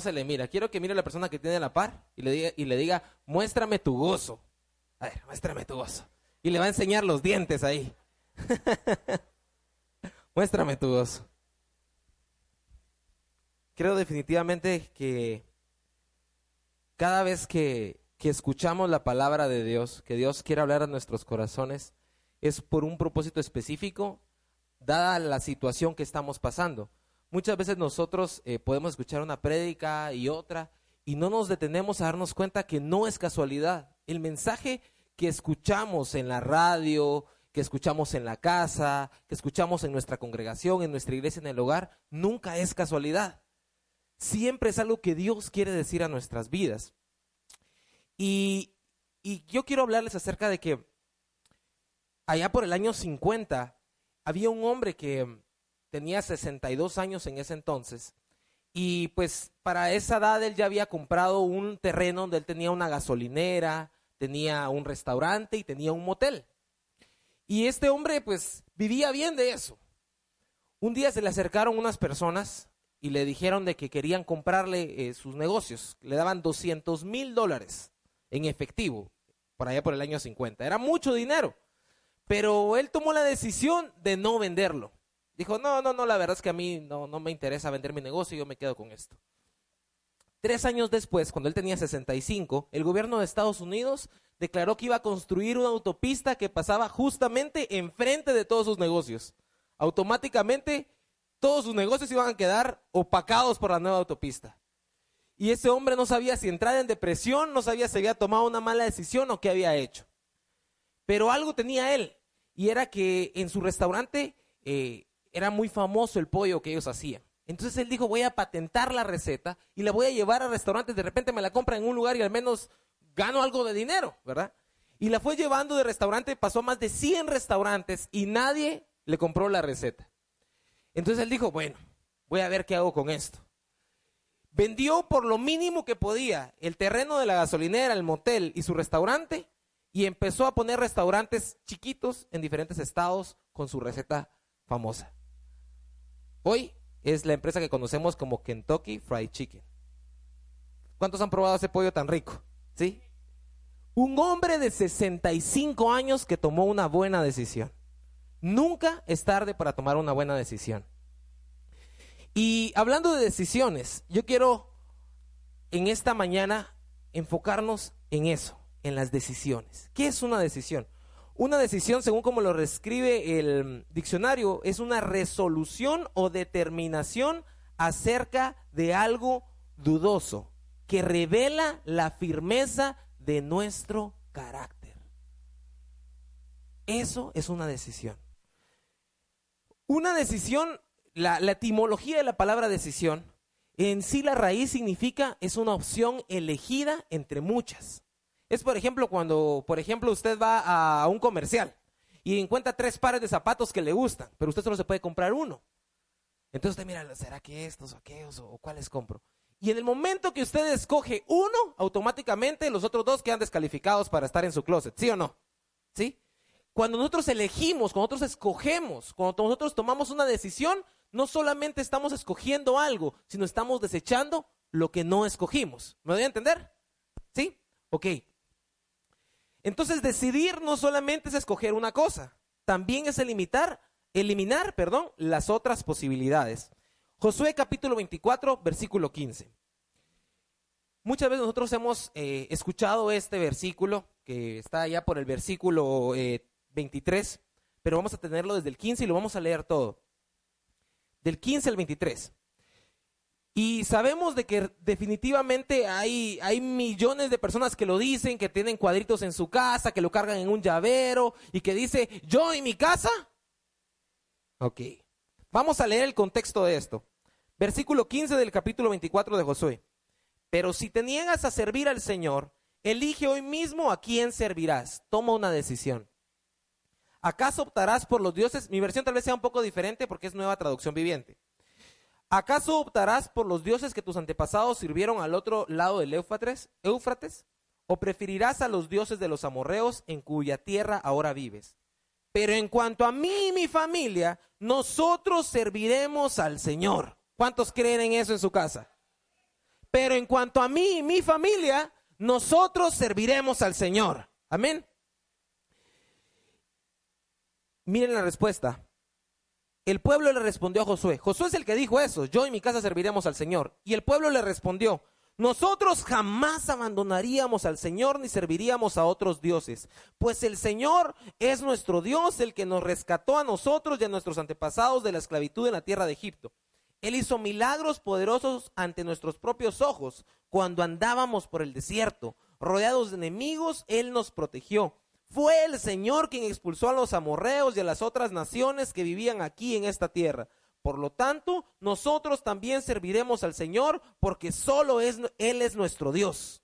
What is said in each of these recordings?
Se le mira. Quiero que mire a la persona que tiene la par y le diga, y le diga, muéstrame tu gozo. A ver, muéstrame tu gozo. Y le va a enseñar los dientes ahí. muéstrame tu gozo. Creo definitivamente que cada vez que, que escuchamos la palabra de Dios, que Dios quiere hablar a nuestros corazones, es por un propósito específico, dada la situación que estamos pasando. Muchas veces nosotros eh, podemos escuchar una prédica y otra y no nos detenemos a darnos cuenta que no es casualidad. El mensaje que escuchamos en la radio, que escuchamos en la casa, que escuchamos en nuestra congregación, en nuestra iglesia, en el hogar, nunca es casualidad. Siempre es algo que Dios quiere decir a nuestras vidas. Y, y yo quiero hablarles acerca de que allá por el año 50 había un hombre que tenía 62 años en ese entonces y pues para esa edad él ya había comprado un terreno donde él tenía una gasolinera, tenía un restaurante y tenía un motel. Y este hombre pues vivía bien de eso. Un día se le acercaron unas personas y le dijeron de que querían comprarle eh, sus negocios. Le daban 200 mil dólares en efectivo, por allá por el año 50. Era mucho dinero, pero él tomó la decisión de no venderlo. Dijo, no, no, no, la verdad es que a mí no, no me interesa vender mi negocio, yo me quedo con esto. Tres años después, cuando él tenía 65, el gobierno de Estados Unidos declaró que iba a construir una autopista que pasaba justamente enfrente de todos sus negocios. Automáticamente, todos sus negocios iban a quedar opacados por la nueva autopista. Y ese hombre no sabía si entrar en depresión, no sabía si había tomado una mala decisión o qué había hecho. Pero algo tenía él, y era que en su restaurante eh, era muy famoso el pollo que ellos hacían. Entonces él dijo, voy a patentar la receta y la voy a llevar a restaurantes, de repente me la compra en un lugar y al menos gano algo de dinero, ¿verdad? Y la fue llevando de restaurante, pasó más de 100 restaurantes y nadie le compró la receta. Entonces él dijo, bueno, voy a ver qué hago con esto. Vendió por lo mínimo que podía el terreno de la gasolinera, el motel y su restaurante y empezó a poner restaurantes chiquitos en diferentes estados con su receta famosa. Hoy es la empresa que conocemos como Kentucky Fried Chicken. ¿Cuántos han probado ese pollo tan rico? ¿Sí? Un hombre de 65 años que tomó una buena decisión. Nunca es tarde para tomar una buena decisión. Y hablando de decisiones, yo quiero en esta mañana enfocarnos en eso, en las decisiones. ¿Qué es una decisión? Una decisión, según como lo describe el diccionario, es una resolución o determinación acerca de algo dudoso que revela la firmeza de nuestro carácter. Eso es una decisión. Una decisión, la, etimología de la palabra decisión, en sí la raíz significa es una opción elegida entre muchas. Es, por ejemplo, cuando, por ejemplo, usted va a un comercial y encuentra tres pares de zapatos que le gustan, pero usted solo se puede comprar uno. Entonces usted mira, ¿será que estos o aquellos o cuáles compro? Y en el momento que usted escoge uno, automáticamente los otros dos quedan descalificados para estar en su closet, ¿sí o no? ¿Sí? Cuando nosotros elegimos, cuando nosotros escogemos, cuando nosotros tomamos una decisión, no solamente estamos escogiendo algo, sino estamos desechando lo que no escogimos. ¿Me voy a entender? ¿Sí? Ok. Entonces decidir no solamente es escoger una cosa, también es eliminar, eliminar, perdón, las otras posibilidades. Josué capítulo 24, versículo 15. Muchas veces nosotros hemos eh, escuchado este versículo, que está allá por el versículo 23, eh, pero vamos a tenerlo desde el 15 y lo vamos a leer todo. Del 15 al 23. Y sabemos de que definitivamente hay, hay millones de personas que lo dicen, que tienen cuadritos en su casa, que lo cargan en un llavero y que dice, yo en mi casa. Ok, vamos a leer el contexto de esto. Versículo 15 del capítulo 24 de Josué. Pero si te niegas a servir al Señor, elige hoy mismo a quién servirás. Toma una decisión. ¿Acaso optarás por los dioses? Mi versión tal vez sea un poco diferente porque es nueva traducción viviente. ¿Acaso optarás por los dioses que tus antepasados sirvieron al otro lado del Éufrates? Éufrates? ¿O preferirás a los dioses de los amorreos en cuya tierra ahora vives? Pero en cuanto a mí y mi familia, nosotros serviremos al Señor. ¿Cuántos creen en eso en su casa? Pero en cuanto a mí y mi familia, nosotros serviremos al Señor. Amén. Miren la respuesta. El pueblo le respondió a Josué. Josué es el que dijo eso. Yo y mi casa serviremos al Señor. Y el pueblo le respondió. Nosotros jamás abandonaríamos al Señor ni serviríamos a otros dioses, pues el Señor es nuestro Dios, el que nos rescató a nosotros y a nuestros antepasados de la esclavitud en la tierra de Egipto. Él hizo milagros poderosos ante nuestros propios ojos cuando andábamos por el desierto. Rodeados de enemigos, Él nos protegió. Fue el Señor quien expulsó a los amorreos y a las otras naciones que vivían aquí en esta tierra. Por lo tanto, nosotros también serviremos al Señor porque solo Él es nuestro Dios.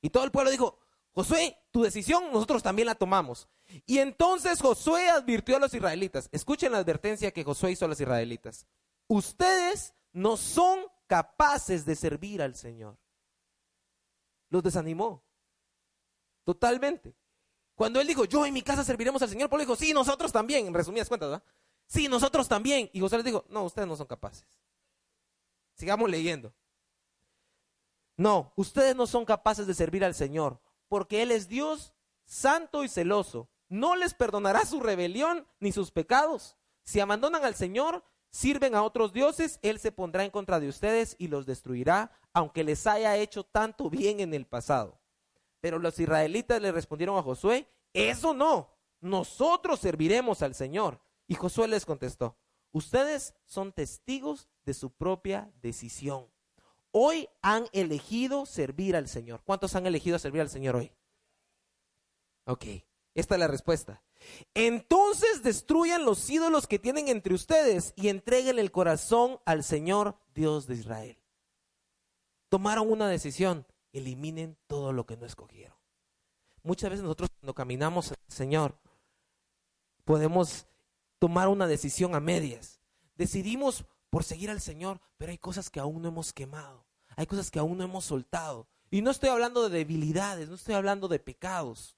Y todo el pueblo dijo, Josué, tu decisión nosotros también la tomamos. Y entonces Josué advirtió a los israelitas, escuchen la advertencia que Josué hizo a los israelitas, ustedes no son capaces de servir al Señor. Los desanimó, totalmente. Cuando él dijo, yo en mi casa serviremos al Señor, Pablo dijo, sí, nosotros también, en resumidas cuentas, ¿verdad? Sí, nosotros también. Y José les dijo, no, ustedes no son capaces. Sigamos leyendo. No, ustedes no son capaces de servir al Señor, porque Él es Dios santo y celoso. No les perdonará su rebelión ni sus pecados. Si abandonan al Señor, sirven a otros dioses, Él se pondrá en contra de ustedes y los destruirá, aunque les haya hecho tanto bien en el pasado. Pero los israelitas le respondieron a Josué, eso no, nosotros serviremos al Señor. Y Josué les contestó, ustedes son testigos de su propia decisión. Hoy han elegido servir al Señor. ¿Cuántos han elegido servir al Señor hoy? Ok, esta es la respuesta. Entonces destruyan los ídolos que tienen entre ustedes y entreguen el corazón al Señor Dios de Israel. Tomaron una decisión eliminen todo lo que no escogieron. Muchas veces nosotros cuando caminamos al Señor podemos tomar una decisión a medias. Decidimos por seguir al Señor, pero hay cosas que aún no hemos quemado, hay cosas que aún no hemos soltado. Y no estoy hablando de debilidades, no estoy hablando de pecados.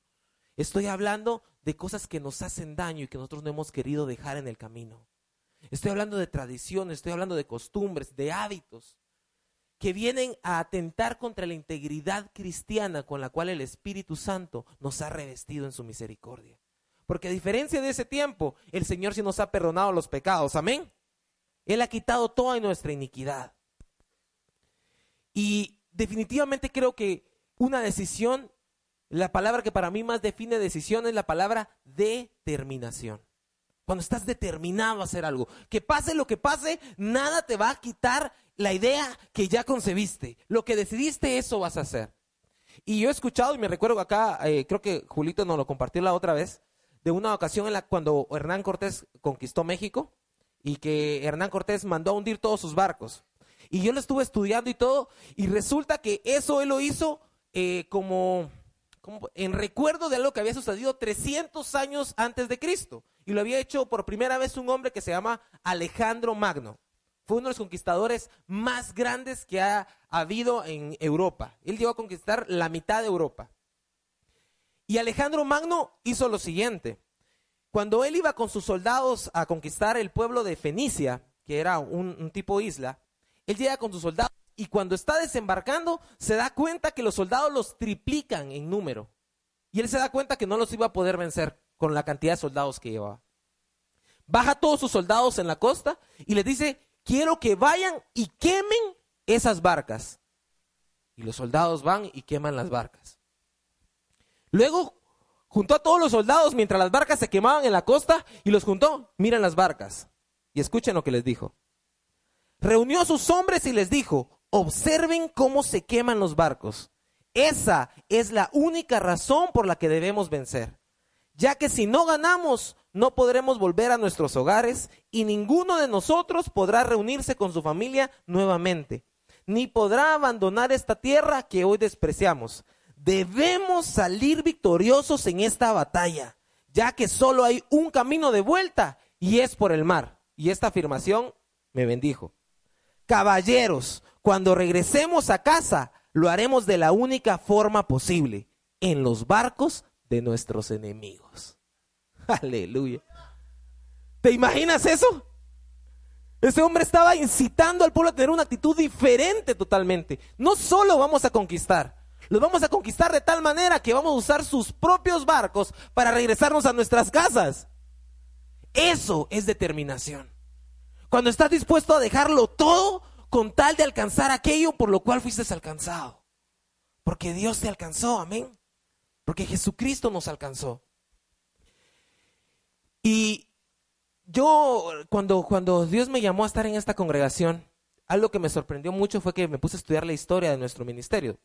Estoy hablando de cosas que nos hacen daño y que nosotros no hemos querido dejar en el camino. Estoy hablando de tradiciones, estoy hablando de costumbres, de hábitos que vienen a atentar contra la integridad cristiana con la cual el Espíritu Santo nos ha revestido en su misericordia. Porque a diferencia de ese tiempo, el Señor sí nos ha perdonado los pecados. Amén. Él ha quitado toda nuestra iniquidad. Y definitivamente creo que una decisión, la palabra que para mí más define decisión es la palabra determinación. Cuando estás determinado a hacer algo, que pase lo que pase, nada te va a quitar la idea que ya concebiste. Lo que decidiste, eso vas a hacer. Y yo he escuchado, y me recuerdo acá, eh, creo que Julito nos lo compartió la otra vez, de una ocasión en la cuando Hernán Cortés conquistó México y que Hernán Cortés mandó a hundir todos sus barcos. Y yo lo estuve estudiando y todo, y resulta que eso él lo hizo eh, como, como, en recuerdo de algo que había sucedido 300 años antes de Cristo. Y lo había hecho por primera vez un hombre que se llama Alejandro Magno. Fue uno de los conquistadores más grandes que ha habido en Europa. Él llegó a conquistar la mitad de Europa. Y Alejandro Magno hizo lo siguiente. Cuando él iba con sus soldados a conquistar el pueblo de Fenicia, que era un, tipo isla, él llega con sus soldados y cuando está desembarcando se da cuenta que los soldados los triplican en número. Y él se da cuenta que no los iba a poder vencer con la cantidad de soldados que llevaba. Baja todos sus soldados en la costa y les dice, quiero que vayan y quemen esas barcas. Y los soldados van y queman las barcas. Luego juntó a todos los soldados mientras las barcas se quemaban en la costa y los juntó, miren las barcas. Y escuchen lo que les dijo. Reunió a sus hombres y les dijo, observen cómo se queman los barcos. Esa es la única razón por la que debemos vencer. Ya que si no ganamos, no podremos volver a nuestros hogares y ninguno de nosotros podrá reunirse con su familia nuevamente. ni podrá abandonar esta tierra que hoy despreciamos. Debemos salir victoriosos en esta batalla, ya que solo hay un camino de vuelta y es por el mar. Y esta afirmación me bendijo. Caballeros, cuando regresemos a casa, lo haremos de la única forma posible, en los barcos de nuestros enemigos. Aleluya. ¿Te imaginas eso? Ese hombre estaba incitando al pueblo a tener una actitud diferente totalmente. No solo vamos a conquistar, los vamos a conquistar de tal manera que vamos a usar sus propios barcos para regresarnos a nuestras casas. Eso es determinación. Cuando estás dispuesto a dejarlo todo con tal de alcanzar aquello por lo cual fuiste alcanzado. Porque Dios te alcanzó, amén. Porque Jesucristo nos alcanzó. Y yo, cuando, cuando Dios me llamó a estar en esta congregación, algo que me sorprendió mucho fue que me puse a estudiar la historia de nuestro ministerio.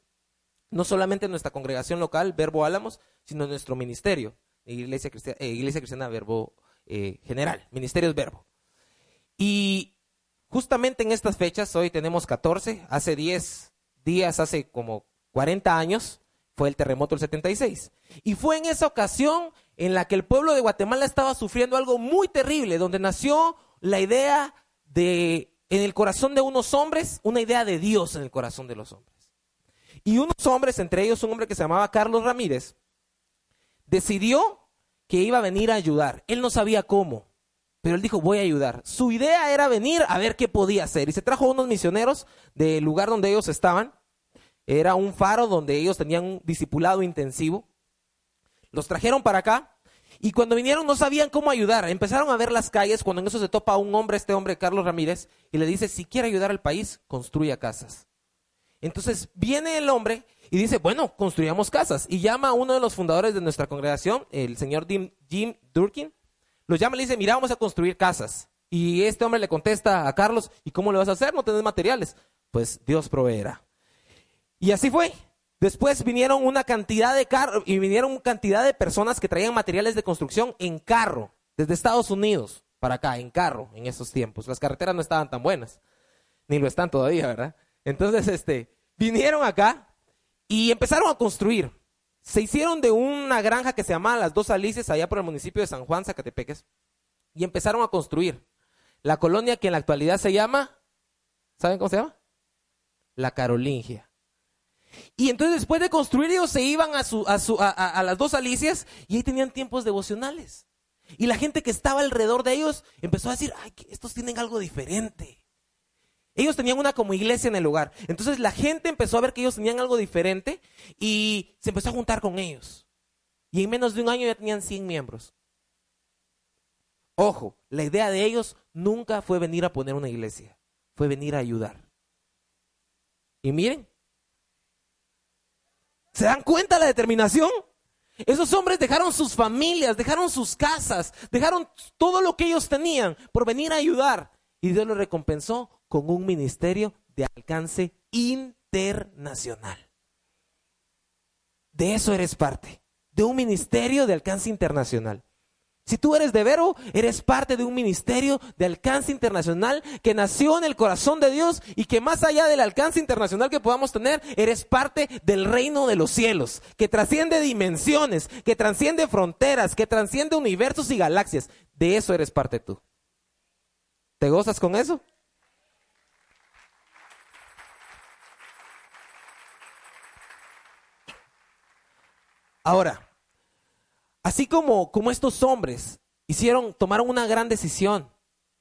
No solamente en nuestra congregación local, Verbo Álamos, sino nuestro ministerio, Iglesia Cristiana, eh, Verbo eh, General, Ministerio Verbo. Y justamente en estas fechas, hoy tenemos 14, hace 10 días, hace como 40 años, fue el terremoto del 76. Y fue en esa ocasión en la que el pueblo de Guatemala estaba sufriendo algo muy terrible, donde nació la idea de, en el corazón de unos hombres, una idea de Dios en el corazón de los hombres. Y unos hombres, entre ellos un hombre que se llamaba Carlos Ramírez, decidió que iba a venir a ayudar. Él no sabía cómo, pero él dijo, voy a ayudar. Su idea era venir a ver qué podía hacer. Y se trajo unos misioneros del lugar donde ellos estaban. Era un faro donde ellos tenían un discipulado intensivo. Los trajeron para acá y cuando vinieron no sabían cómo ayudar. Empezaron a ver las calles cuando en eso se topa un hombre, este hombre Carlos Ramírez, y le dice, si quiere ayudar al país, construya casas. Entonces viene el hombre y dice, bueno, construyamos casas. Y llama a uno de los fundadores de nuestra congregación, el señor Jim, Durkin. Lo llama y le dice, mira, vamos a construir casas. Y este hombre le contesta a Carlos, ¿y cómo le vas a hacer? No tenés materiales. Pues Dios proveerá. Y así fue. Después vinieron una cantidad de carros y vinieron cantidad de personas que traían materiales de construcción en carro, desde Estados Unidos para acá, en carro, en esos tiempos. Las carreteras no estaban tan buenas, ni lo están todavía, ¿verdad? Entonces, este, vinieron acá y empezaron a construir. Se hicieron de una granja que se llamaba Las Dos Alices, allá por el municipio de San Juan, Zacatepeques, y empezaron a construir. La colonia que en la actualidad se llama, ¿saben cómo se llama? La Carolingia. Y entonces después de construir ellos se iban a, a, las dos alicias y ahí tenían tiempos devocionales. Y la gente que estaba alrededor de ellos empezó a decir, ay, estos tienen algo diferente. Ellos tenían una como iglesia en el lugar. Entonces la gente empezó a ver que ellos tenían algo diferente y se empezó a juntar con ellos. Y en menos de un año ya tenían 100 miembros. Ojo, la idea de ellos nunca fue venir a poner una iglesia, fue venir a ayudar. Y miren, ¿Se dan cuenta la determinación? Esos hombres dejaron sus familias, dejaron sus casas, dejaron todo lo que ellos tenían por venir a ayudar. Y Dios los recompensó con un ministerio de alcance internacional. De eso eres parte, de un ministerio de alcance internacional. Si tú eres de Vero, eres parte de un ministerio de alcance internacional que nació en el corazón de Dios y que más allá del alcance internacional que podamos tener, eres parte del reino de los cielos, que trasciende dimensiones, que trasciende fronteras, que trasciende universos y galaxias. De eso eres parte tú. ¿Te gozas con eso? Ahora, Así como, como estos hombres hicieron, tomaron una gran decisión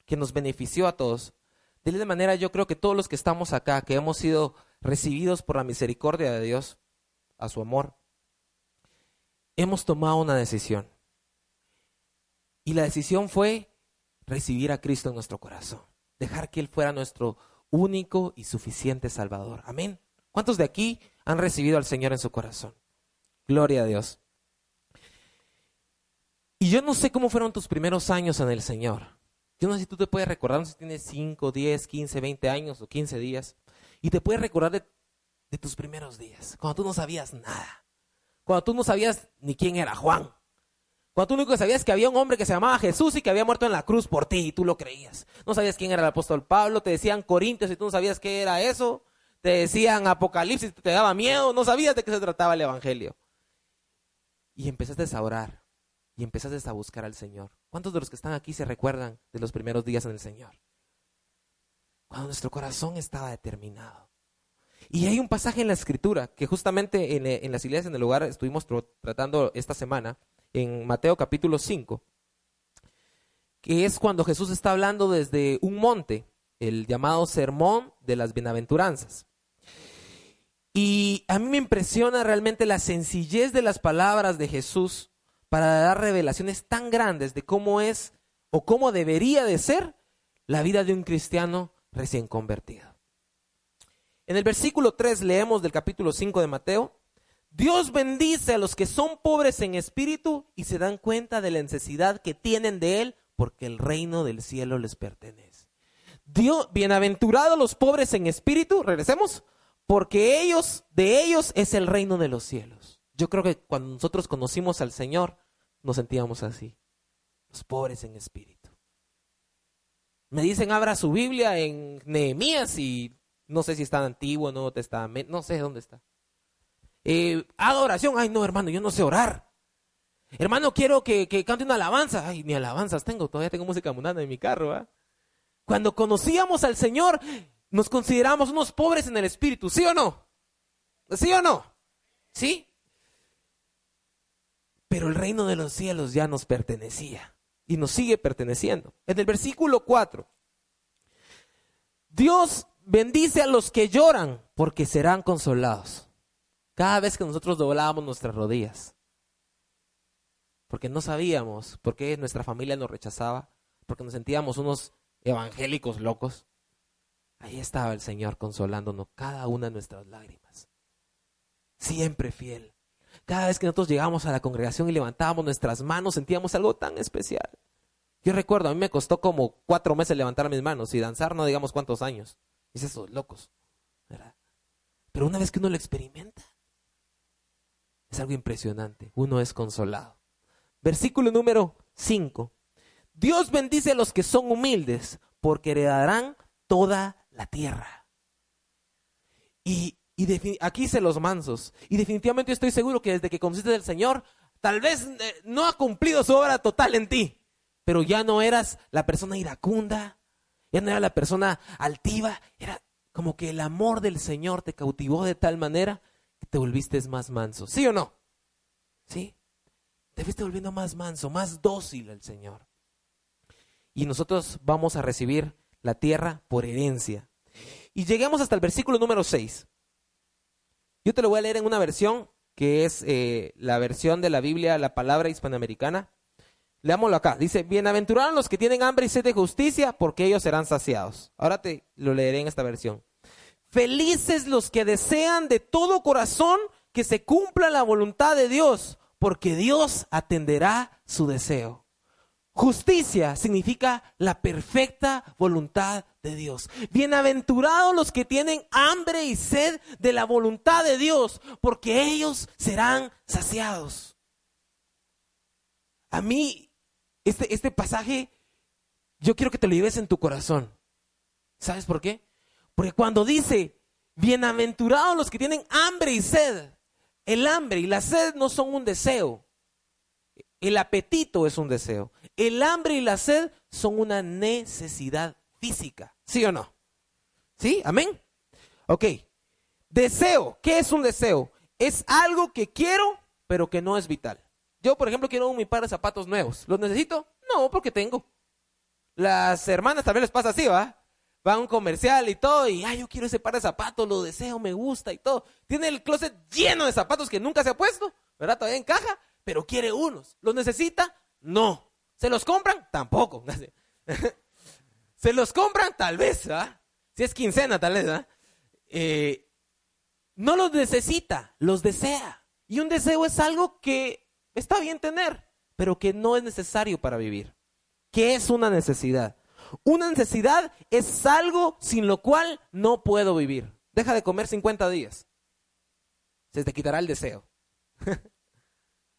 que nos benefició a todos, de la manera yo creo que todos los que estamos acá, que hemos sido recibidos por la misericordia de Dios, a su amor, hemos tomado una decisión. Y la decisión fue recibir a Cristo en nuestro corazón, dejar que Él fuera nuestro único y suficiente Salvador. Amén. ¿Cuántos de aquí han recibido al Señor en su corazón? Gloria a Dios. Y yo no sé cómo fueron tus primeros años en el Señor. Yo no sé si tú te puedes recordar, no sé si tienes 5, 10, 15, 20 años o 15 días, y te puedes recordar de, tus primeros días, cuando tú no sabías nada, cuando tú no sabías ni quién era Juan, cuando tú único sabías que había un hombre que se llamaba Jesús y que había muerto en la cruz por ti y tú lo creías. No sabías quién era el apóstol Pablo, te decían Corintios y tú no sabías qué era eso, te decían Apocalipsis, te daba miedo, no sabías de qué se trataba el Evangelio. Y empezaste a orar y empezaste a buscar al Señor. ¿Cuántos de los que están aquí se recuerdan de los primeros días en el Señor? Cuando nuestro corazón estaba determinado. Y hay un pasaje en la escritura que justamente en, en las iglesias en el lugar estuvimos tratando esta semana, en Mateo capítulo 5, que es cuando Jesús está hablando desde un monte, el llamado Sermón de las Bienaventuranzas. Y a mí me impresiona realmente la sencillez de las palabras de Jesús para dar revelaciones tan grandes de cómo es o cómo debería de ser la vida de un cristiano recién convertido. En el versículo 3 leemos del capítulo 5 de Mateo, Dios bendice a los que son pobres en espíritu y se dan cuenta de la necesidad que tienen de Él porque el reino del cielo les pertenece. Dios, bienaventurados los pobres en espíritu, regresemos, porque ellos, de ellos es el reino de los cielos. Yo creo que cuando nosotros conocimos al Señor, nos sentíamos así, los pobres en espíritu. Me dicen, abra su Biblia en Nehemías y no sé si está antiguo, Nuevo Testamento, no sé dónde está. Eh, haga oración, ay no hermano, yo no sé orar. Hermano, quiero que, cante una alabanza. Ay, ni alabanzas tengo, todavía tengo música mundana en mi carro. Cuando conocíamos al Señor, nos consideramos unos pobres en el espíritu, ¿sí o no? ¿Sí o no? ¿Sí? Pero el reino de los cielos ya nos pertenecía y nos sigue perteneciendo. En el versículo 4, Dios bendice a los que lloran porque serán consolados. Cada vez que nosotros doblábamos nuestras rodillas, porque no sabíamos por qué nuestra familia nos rechazaba, porque nos sentíamos unos evangélicos locos, Ahí estaba el Señor consolándonos cada una de nuestras lágrimas. Siempre fiel. Cada vez que nosotros llegábamos a la congregación y levantábamos nuestras manos, sentíamos algo tan especial. Yo recuerdo, a mí me costó como cuatro meses levantar mis manos y danzar no digamos cuántos años. Es eso, locos. Pero una vez que uno lo experimenta, es algo impresionante. Uno es consolado. Versículo número 5. Dios bendice a los que son humildes, porque heredarán toda la tierra. Y, aquí se los mansos. Y definitivamente estoy seguro que desde que conociste al Señor, tal vez eh, no ha cumplido su obra total en ti, pero ya no eras la persona iracunda, ya no era la persona altiva, era como que el amor del Señor te cautivó de tal manera que te volviste más manso. ¿Sí o no? ¿Sí? Te fuiste volviendo más manso, más dócil al Señor. Y nosotros vamos a recibir la tierra por herencia. Y lleguemos hasta el versículo número 6. Yo te lo voy a leer en una versión que es eh, la versión de la Biblia, la palabra hispanoamericana. Leámoslo acá. Dice, bienaventurados los que tienen hambre y sed de justicia, porque ellos serán saciados. Ahora te lo leeré en esta versión. Felices los que desean de todo corazón que se cumpla la voluntad de Dios, porque Dios atenderá su deseo. Justicia significa la perfecta voluntad de Dios. Bienaventurados los que tienen hambre y sed de la voluntad de Dios, porque ellos serán saciados. A mí, este, este pasaje, yo quiero que te lo lleves en tu corazón. ¿Sabes por qué? Porque cuando dice, bienaventurados los que tienen hambre y sed, el hambre y la sed no son un deseo. El apetito es un deseo. El hambre y la sed son una necesidad física. ¿Sí o no? ¿Sí? ¿Amén? Ok. Deseo. ¿Qué es un deseo? Es algo que quiero, pero que no es vital. Yo, por ejemplo, quiero un par de zapatos nuevos. ¿Los necesito? No, porque tengo. Las hermanas también les pasa así, ¿va? Va a un comercial y todo, y ay, yo quiero ese par de zapatos, lo deseo, me gusta y todo. Tiene el closet lleno de zapatos que nunca se ha puesto, ¿verdad? Todavía encaja, pero quiere unos. ¿Los necesita? No. ¿Se los compran? Tampoco. ¿Se los compran? Tal vez, ¿ah? Si es quincena, tal vez, ¿ah? Eh, no los necesita, los desea. Y un deseo es algo que está bien tener, pero que no es necesario para vivir. ¿Qué es una necesidad? Una necesidad es algo sin lo cual no puedo vivir. Deja de comer 50 días. Se te quitará el deseo.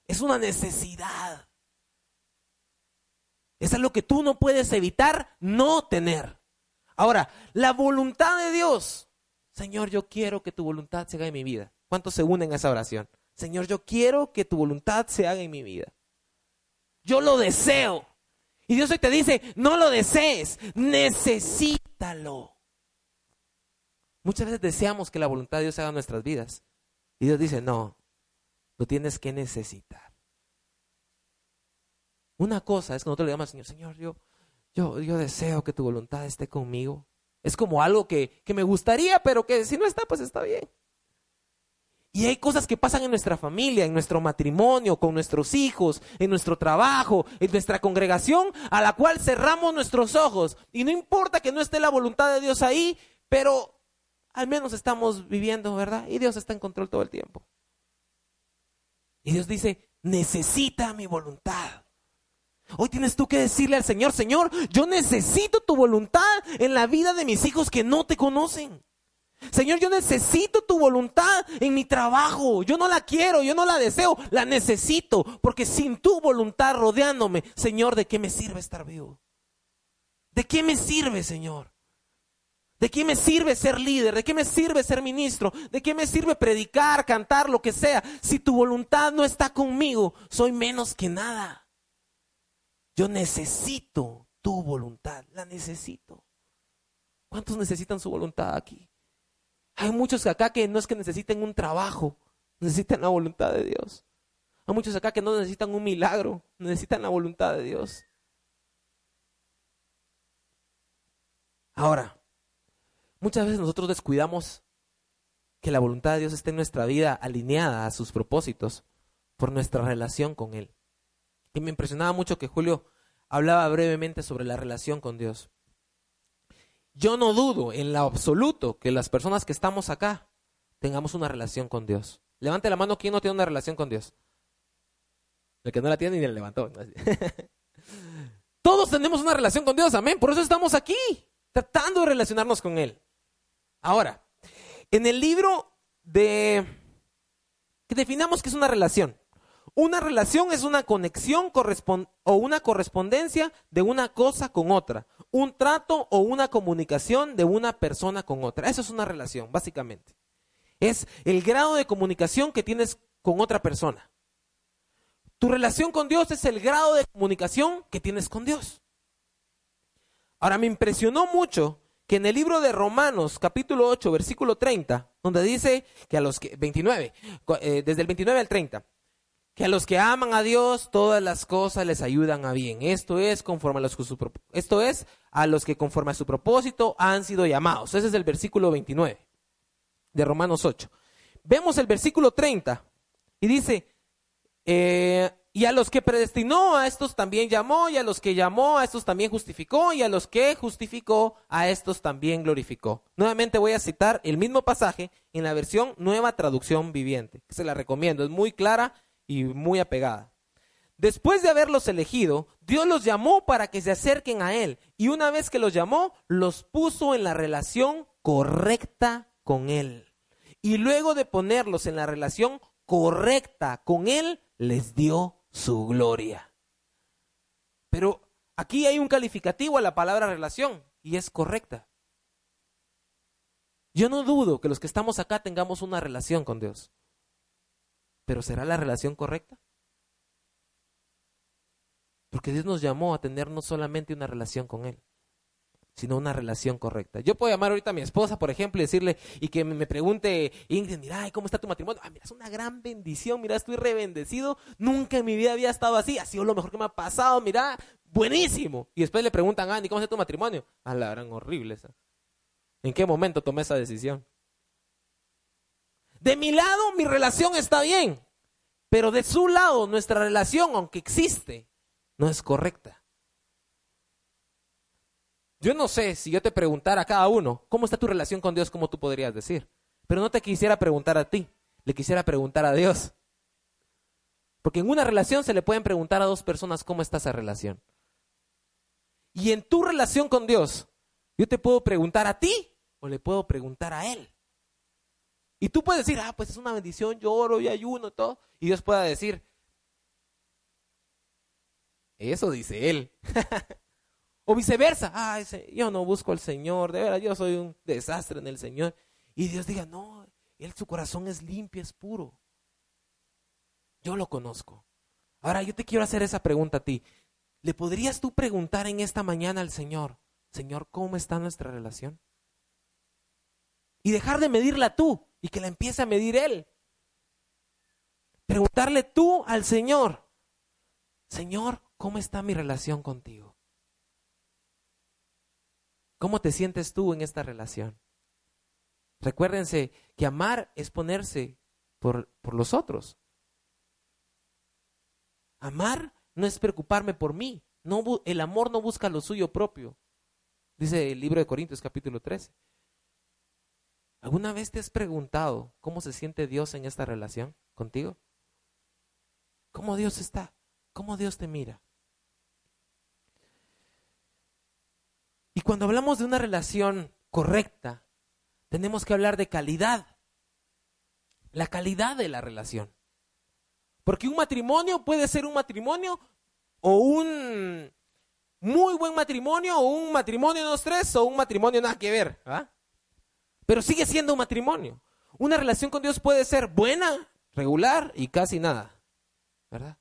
es una necesidad. Es algo que tú no puedes evitar no tener. Ahora, la voluntad de Dios Señor, yo quiero que tu voluntad se haga en mi vida. ¿Cuántos se unen a esa oración? Señor, yo quiero que tu voluntad se haga en mi vida. Yo lo deseo. Y Dios hoy te dice, no lo desees, necesítalo. Muchas veces deseamos que la voluntad de Dios se haga en nuestras vidas. Y Dios dice, no, lo tienes que necesitar. Una cosa es que nosotros le digamos al Señor, Señor, yo, yo, yo deseo que tu voluntad esté conmigo. Es como algo que, que me gustaría, pero que si no está, pues está bien. Y hay cosas que pasan en nuestra familia, en nuestro matrimonio, con nuestros hijos, en nuestro trabajo, en nuestra congregación, a la cual cerramos nuestros ojos. Y no importa que no esté la voluntad de Dios ahí, pero al menos estamos viviendo, ¿verdad? Y Dios está en control todo el tiempo. Y Dios dice, necesita mi voluntad. Hoy tienes tú que decirle al Señor, Señor, yo necesito tu voluntad en la vida de mis hijos que no te conocen. Señor, yo necesito tu voluntad en mi trabajo. Yo no la quiero, yo no la deseo, la necesito. Porque sin tu voluntad rodeándome, Señor, ¿de qué me sirve estar vivo? ¿De qué me sirve, Señor? ¿De qué me sirve ser líder? ¿De qué me sirve ser ministro? ¿De qué me sirve predicar, cantar, lo que sea? Si tu voluntad no está conmigo, soy menos que nada. Yo necesito tu voluntad, la necesito. ¿Cuántos necesitan su voluntad aquí? Hay muchos acá que no es que necesiten un trabajo, necesitan la voluntad de Dios. Hay muchos acá que no necesitan un milagro, necesitan la voluntad de Dios. Ahora, muchas veces nosotros descuidamos que la voluntad de Dios esté en nuestra vida alineada a sus propósitos por nuestra relación con Él. Y me impresionaba mucho que Julio hablaba brevemente sobre la relación con Dios. Yo no dudo en lo absoluto que las personas que estamos acá tengamos una relación con Dios. Levante la mano, ¿quién no tiene una relación con Dios? El que no la tiene ni la levantó. Todos tenemos una relación con Dios, amén. Por eso estamos aquí, tratando de relacionarnos con Él. Ahora, en el libro de... que definamos que es una relación. Una relación es una conexión o una correspondencia de una cosa con otra un trato o una comunicación de una persona con otra. Eso es una relación, básicamente. Es el grado de comunicación que tienes con otra persona. Tu relación con Dios es el grado de comunicación que tienes con Dios. Ahora, me impresionó mucho que en el libro de Romanos, capítulo 8, versículo 30, donde dice que a los que, 29, eh, desde el 29 al 30, que a los que aman a Dios todas las cosas les ayudan a bien. Esto es conforme a los esto es a los que conforme a su propósito han sido llamados. Ese es el versículo 29 de Romanos 8. Vemos el versículo 30 y dice, eh, y a los que predestinó a estos también llamó, y a los que llamó a estos también justificó, y a los que justificó a estos también glorificó. Nuevamente voy a citar el mismo pasaje en la versión nueva traducción viviente, se la recomiendo, es muy clara y muy apegada. Después de haberlos elegido, Dios los llamó para que se acerquen a Él. Y una vez que los llamó, los puso en la relación correcta con Él. Y luego de ponerlos en la relación correcta con Él, les dio su gloria. Pero aquí hay un calificativo a la palabra relación y es correcta. Yo no dudo que los que estamos acá tengamos una relación con Dios. Pero ¿será la relación correcta? Porque Dios nos llamó a tener no solamente una relación con Él, sino una relación correcta. Yo puedo llamar ahorita a mi esposa, por ejemplo, y decirle, y que me pregunte, Ingrid, mira, ¿cómo está tu matrimonio? Ah, mira, es una gran bendición, mira, estoy rebendecido, nunca en mi vida había estado así, ha sido lo mejor que me ha pasado, mira, buenísimo. Y después le preguntan, Andy, ¿cómo está tu matrimonio? Ah, la gran horrible esa. ¿En qué momento tomé esa decisión? De mi lado, mi relación está bien, pero de su lado, nuestra relación, aunque existe, no es correcta. Yo no sé si yo te preguntara a cada uno, ¿cómo está tu relación con Dios? ¿Cómo tú podrías decir? Pero no te quisiera preguntar a ti, le quisiera preguntar a Dios. Porque en una relación se le pueden preguntar a dos personas cómo está esa relación. Y en tu relación con Dios, yo te puedo preguntar a ti o le puedo preguntar a Él. Y tú puedes decir, ah, pues es una bendición, lloro y ayuno y todo. Y Dios pueda decir, eso dice Él. o viceversa, ah, yo no busco al Señor, de verdad, yo soy un desastre en el Señor. y Dios diga, no, él su corazón es limpio, es puro. Yo lo conozco. Ahora yo te quiero hacer esa pregunta a ti. ¿Le podrías tú preguntar en esta mañana al Señor, Señor, ¿cómo está nuestra relación? Y dejar de medirla tú y que la empiece a medir Él. Preguntarle tú al Señor, Señor, ¿cómo está mi relación contigo? ¿Cómo te sientes tú en esta relación? Recuérdense que amar es ponerse por, por los otros. Amar no es preocuparme por mí. No, el amor no busca lo suyo propio. Dice el libro de Corintios capítulo 13. ¿Alguna vez te has preguntado cómo se siente Dios en esta relación contigo? ¿Cómo Dios está? ¿Cómo Dios te mira? Y cuando hablamos de una relación correcta, tenemos que hablar de calidad. La calidad de la relación. Porque un matrimonio puede ser un matrimonio o un muy buen matrimonio o un matrimonio de los tres o un matrimonio nada que ver. Pero sigue siendo un matrimonio. Una relación con Dios puede ser buena, regular y casi nada. ¿Verdad?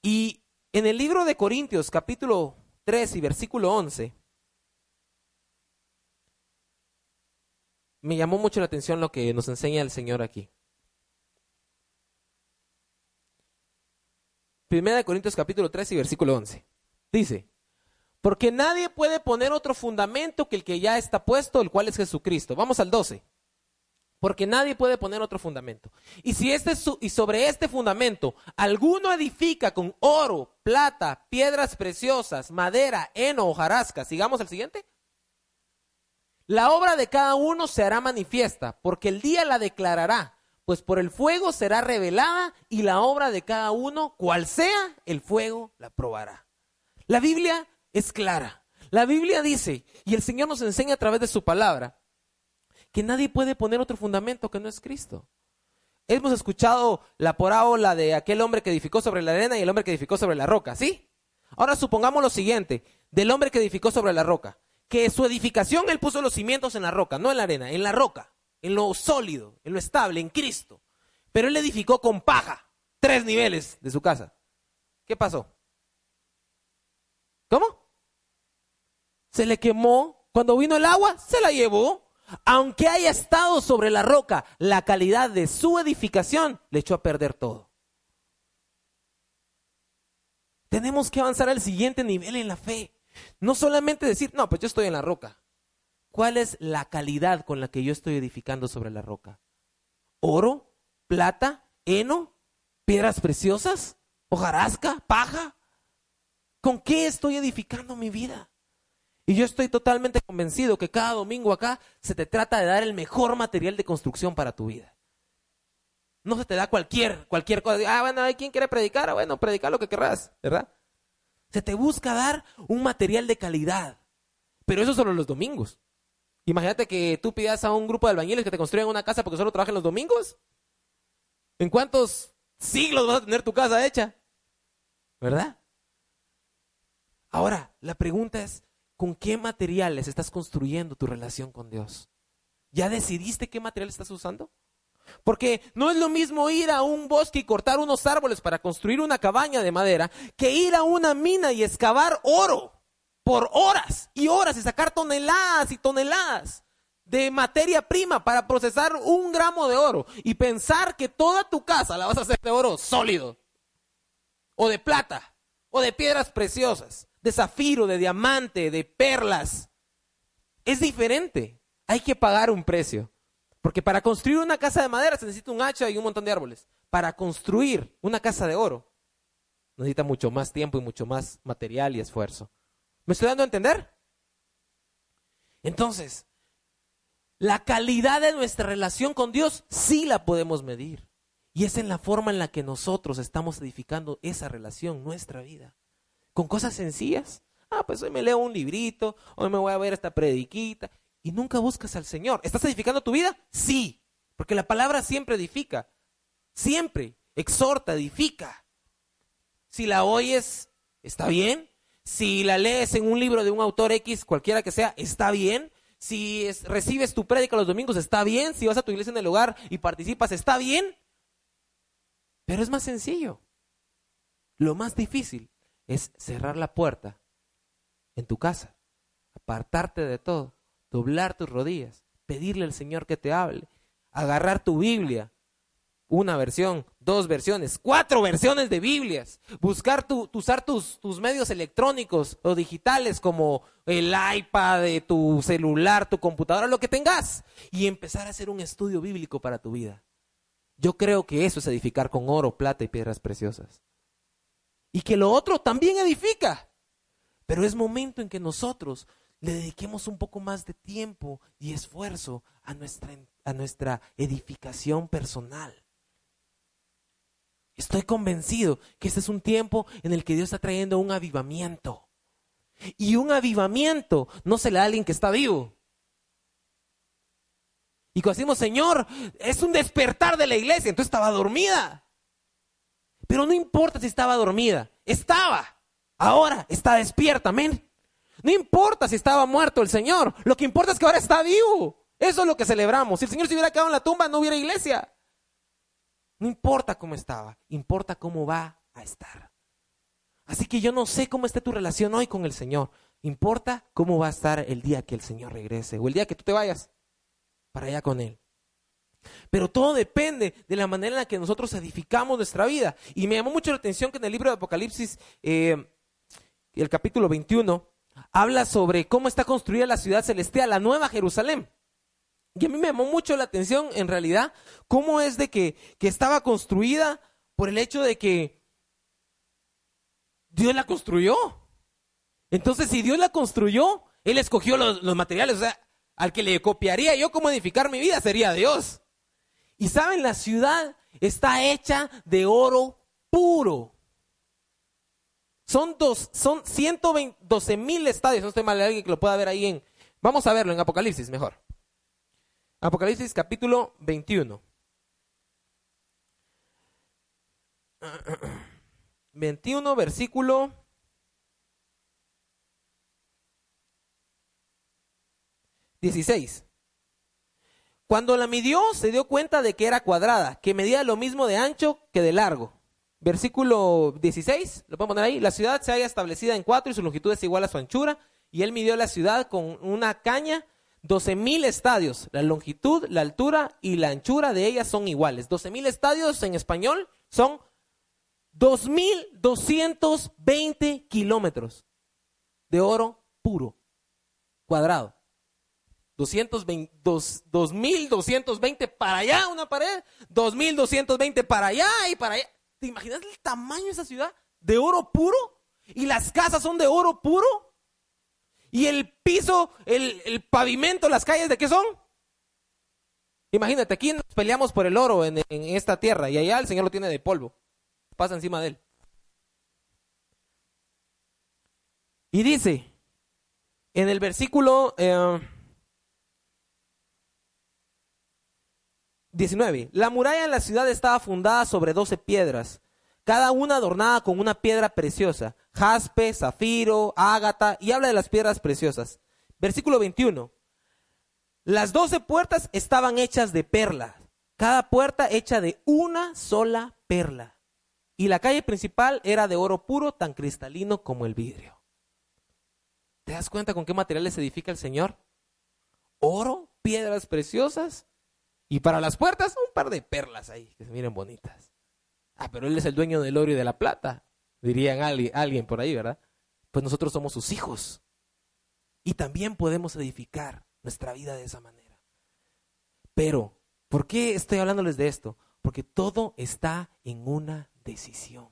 Y en el libro de Corintios, capítulo 3 y versículo 11, me llamó mucho la atención lo que nos enseña el Señor aquí. Primera de Corintios capítulo 3 y versículo 11. Dice, porque nadie puede poner otro fundamento que el que ya está puesto, el cual es Jesucristo. Vamos al 12. Porque nadie puede poner otro fundamento. Y si este y sobre este fundamento alguno edifica con oro, plata, piedras preciosas, madera, heno, hojarasca, sigamos al siguiente. La obra de cada uno se hará manifiesta, porque el día la declarará, pues por el fuego será revelada y la obra de cada uno, cual sea, el fuego la probará. La Biblia es clara. La Biblia dice, y el Señor nos enseña a través de su palabra, que nadie puede poner otro fundamento que no es Cristo. Hemos escuchado la parábola de aquel hombre que edificó sobre la arena y el hombre que edificó sobre la roca, ¿sí? Ahora supongamos lo siguiente, del hombre que edificó sobre la roca, que su edificación él puso los cimientos en la roca, no en la arena, en la roca en lo sólido, en lo estable, en Cristo. Pero él edificó con paja tres niveles de su casa. ¿Qué pasó? ¿Cómo? Se le quemó. Cuando vino el agua, se la llevó. Aunque haya estado sobre la roca, la calidad de su edificación le echó a perder todo. Tenemos que avanzar al siguiente nivel en la fe. No solamente decir, no, pues yo estoy en la roca. ¿Cuál es la calidad con la que yo estoy edificando sobre la roca? ¿Oro? ¿Plata? ¿Heno? ¿Piedras preciosas? ¿Hojarasca? ¿Paja? ¿Con qué estoy edificando mi vida? Y yo estoy totalmente convencido que cada domingo acá se te trata de dar el mejor material de construcción para tu vida. No se te da cualquier, cualquier cosa. Ah, bueno, ¿quién quiere predicar? Ah, bueno, predicar lo que querrás, ¿verdad? Se te busca dar un material de calidad. Pero eso solo los domingos. Imagínate que tú pidas a un grupo de albañiles que te construyan una casa porque solo trabajan los domingos. ¿En cuántos siglos vas a tener tu casa hecha? ¿Verdad? Ahora, la pregunta es, ¿con qué materiales estás construyendo tu relación con Dios? ¿Ya decidiste qué material estás usando? Porque no es lo mismo ir a un bosque y cortar unos árboles para construir una cabaña de madera que ir a una mina y excavar oro por horas y horas y sacar toneladas y toneladas de materia prima para procesar un gramo de oro y pensar que toda tu casa la vas a hacer de oro sólido o de plata o de piedras preciosas, de zafiro, de diamante, de perlas. Es diferente. Hay que pagar un precio. Porque para construir una casa de madera se necesita un hacha y un montón de árboles. Para construir una casa de oro necesita mucho más tiempo y mucho más material y esfuerzo. ¿Me estoy dando a entender? Entonces, la calidad de nuestra relación con Dios sí la podemos medir. Y es en la forma en la que nosotros estamos edificando esa relación, nuestra vida. Con cosas sencillas. Ah, pues hoy me leo un librito, hoy me voy a ver esta prediquita. Y nunca buscas al Señor. ¿Estás edificando tu vida? Sí. Porque la palabra siempre edifica. Siempre. Exhorta, edifica. Si la oyes, está bien. Si la lees en un libro de un autor X, cualquiera que sea, está bien. Si recibes tu prédica los domingos, está bien. Si vas a tu iglesia en el hogar y participas, está bien. Pero es más sencillo. Lo más difícil es cerrar la puerta en tu casa, apartarte de todo, doblar tus rodillas, pedirle al Señor que te hable, agarrar tu Biblia, una versión, dos versiones, cuatro versiones de Biblias, buscar tu, usar tus, tus medios electrónicos o digitales como el iPad, tu celular, tu computadora, lo que tengas, y empezar a hacer un estudio bíblico para tu vida. Yo creo que eso es edificar con oro, plata y piedras preciosas. Y que lo otro también edifica. Pero es momento en que nosotros le dediquemos un poco más de tiempo y esfuerzo a nuestra, a nuestra edificación personal. Estoy convencido que este es un tiempo en el que Dios está trayendo un avivamiento. Y un avivamiento no se le da a alguien que está vivo. Y cuando decimos, Señor, es un despertar de la iglesia, entonces estaba dormida. Pero no importa si estaba dormida, estaba. Ahora está despierta, amén. No importa si estaba muerto el Señor, lo que importa es que ahora está vivo. Eso es lo que celebramos. Si el Señor se hubiera quedado en la tumba, no hubiera iglesia. No importa cómo estaba, importa cómo va a estar. Así que yo no sé cómo esté tu relación hoy con el Señor. Importa cómo va a estar el día que el Señor regrese o el día que tú te vayas para allá con Él. Pero todo depende de la manera en la que nosotros edificamos nuestra vida. Y me llamó mucho la atención que en el libro de Apocalipsis, eh, el capítulo 21, habla sobre cómo está construida la ciudad celestial, la nueva Jerusalén. Y a mí me llamó mucho la atención, en realidad, cómo es de que, que estaba construida por el hecho de que Dios la construyó. Entonces, si Dios la construyó, Él escogió los, los materiales. O sea, al que le copiaría yo cómo edificar mi vida sería Dios. Y saben, la ciudad está hecha de oro puro. Son, dos, son 112 mil estadios. No estoy mal alguien que lo pueda ver ahí en... Vamos a verlo en Apocalipsis mejor. Apocalipsis capítulo 21. 21 versículo 16. Cuando la midió, se dio cuenta de que era cuadrada, que medía lo mismo de ancho que de largo. Versículo 16, lo podemos poner ahí. La ciudad se halla establecida en cuatro y su longitud es igual a su anchura. Y él midió la ciudad con una caña, doce mil estadios. La longitud, la altura y la anchura de ella son iguales. Doce mil estadios en español son dos mil doscientos veinte kilómetros de oro puro, cuadrado. 2220 para allá una pared, 2220 para allá y para allá. ¿Te imaginas el tamaño de esa ciudad? ¿De oro puro? ¿Y las casas son de oro puro? ¿Y el piso, el, pavimento, las calles de qué son? Imagínate, aquí nos peleamos por el oro en, esta tierra y allá el Señor lo tiene de polvo. Pasa encima de él. Y dice, en el versículo... Eh, 19. La muralla en la ciudad estaba fundada sobre doce piedras, cada una adornada con una piedra preciosa, jaspe, zafiro, ágata, y habla de las piedras preciosas. Versículo 21. Las doce puertas estaban hechas de perlas, cada puerta hecha de una sola perla. Y la calle principal era de oro puro, tan cristalino como el vidrio. ¿Te das cuenta con qué materiales edifica el Señor? Oro, piedras preciosas y para las puertas, un par de perlas ahí, que se miren bonitas. Ah, pero él es el dueño del oro y de la plata, dirían alguien por ahí, ¿verdad? Pues nosotros somos sus hijos. Y también podemos edificar nuestra vida de esa manera. Pero, ¿por qué estoy hablándoles de esto? Porque todo está en una decisión.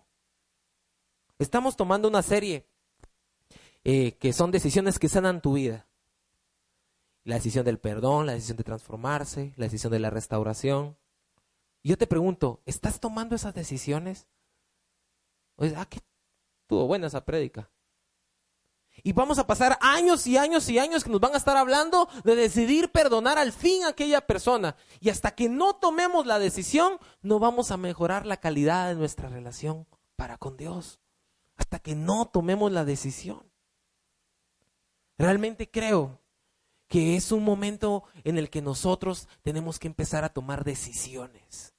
Estamos tomando una serie eh, que son decisiones que sanan tu vida. La decisión del perdón, la decisión de transformarse, la decisión de la restauración. Y yo te pregunto, ¿estás tomando esas decisiones? Oye, ah, que tuvo buena esa prédica. Y vamos a pasar años y años y años que nos van a estar hablando de decidir perdonar al fin a aquella persona. Y hasta que no tomemos la decisión, no vamos a mejorar la calidad de nuestra relación para con Dios. Hasta que no tomemos la decisión. Realmente creo que es un momento en el que nosotros tenemos que empezar a tomar decisiones,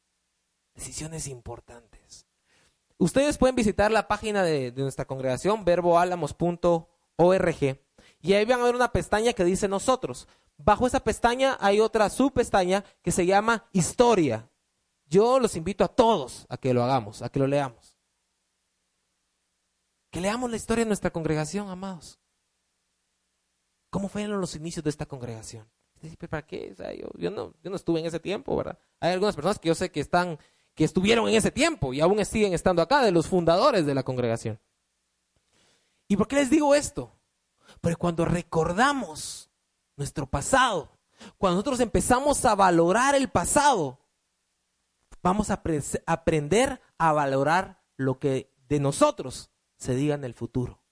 decisiones importantes. Ustedes pueden visitar la página de, nuestra congregación, verboalamos.org, y ahí van a ver una pestaña que dice nosotros. Bajo esa pestaña hay otra subpestaña que se llama historia. Yo los invito a todos a que lo hagamos, a que lo leamos. Que leamos la historia de nuestra congregación, amados. ¿Cómo fueron los inicios de esta congregación? ¿Para qué? yo, no, yo no estuve en ese tiempo, ¿verdad? Hay algunas personas que yo sé que están, que estuvieron en ese tiempo y aún siguen estando acá, de los fundadores de la congregación. ¿Y por qué les digo esto? Porque cuando recordamos nuestro pasado, cuando nosotros empezamos a valorar el pasado, vamos a aprender a valorar lo que de nosotros se diga en el futuro.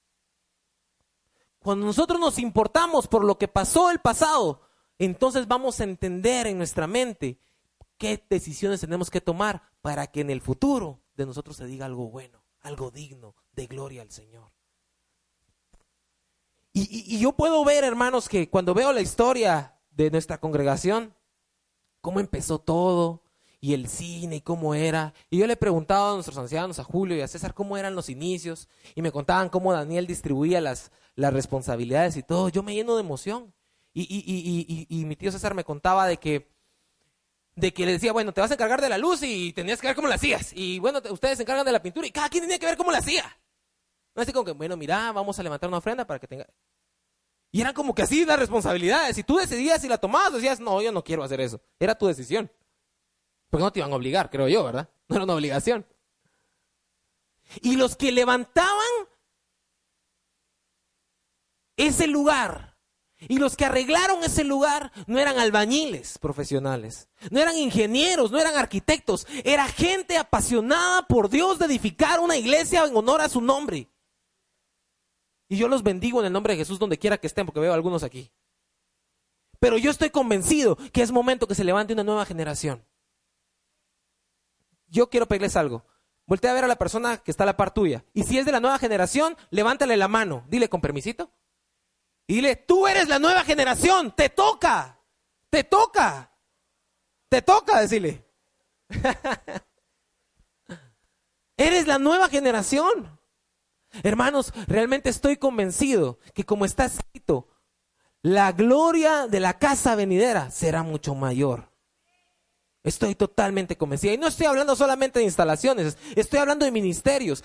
Cuando nosotros nos importamos por lo que pasó el pasado, entonces vamos a entender en nuestra mente qué decisiones tenemos que tomar para que en el futuro de nosotros se diga algo bueno, algo digno de gloria al Señor. Y, yo puedo ver, hermanos, que cuando veo la historia de nuestra congregación, cómo empezó todo, y el cine y cómo era. Y yo le preguntaba a nuestros ancianos, a Julio y a César, cómo eran los inicios. Y me contaban cómo Daniel distribuía las, las responsabilidades y todo. Yo me lleno de emoción. Y, y, y, y, mi tío César me contaba de que, de que le decía, bueno, te vas a encargar de la luz y tenías que ver cómo la hacías. Y bueno, ustedes se encargan de la pintura y cada quien tenía que ver cómo la hacía. No así como que, bueno, mira, vamos a levantar una ofrenda para que tenga... Y eran como que así las responsabilidades. Si tú decidías y la tomabas, decías, no, yo no quiero hacer eso. Era tu decisión. Porque no te iban a obligar, creo yo, ¿verdad? No era una obligación. Y los que levantaban ese lugar y los que arreglaron ese lugar no eran albañiles profesionales, no eran ingenieros, no eran arquitectos, era gente apasionada por Dios de edificar una iglesia en honor a su nombre. Y yo los bendigo en el nombre de Jesús donde quiera que estén, porque veo algunos aquí. Pero yo estoy convencido que es momento que se levante una nueva generación yo quiero pedirles algo. Voltea a ver a la persona que está a la par tuya. Y si es de la nueva generación, levántale la mano. Dile con permisito. Dile, tú eres la nueva generación. Te toca. Te toca. Te toca decirle. eres la nueva generación. Hermanos, realmente estoy convencido que como está escrito, la gloria de la casa venidera será mucho mayor. Estoy totalmente convencida. Y no estoy hablando solamente de instalaciones, estoy hablando de ministerios.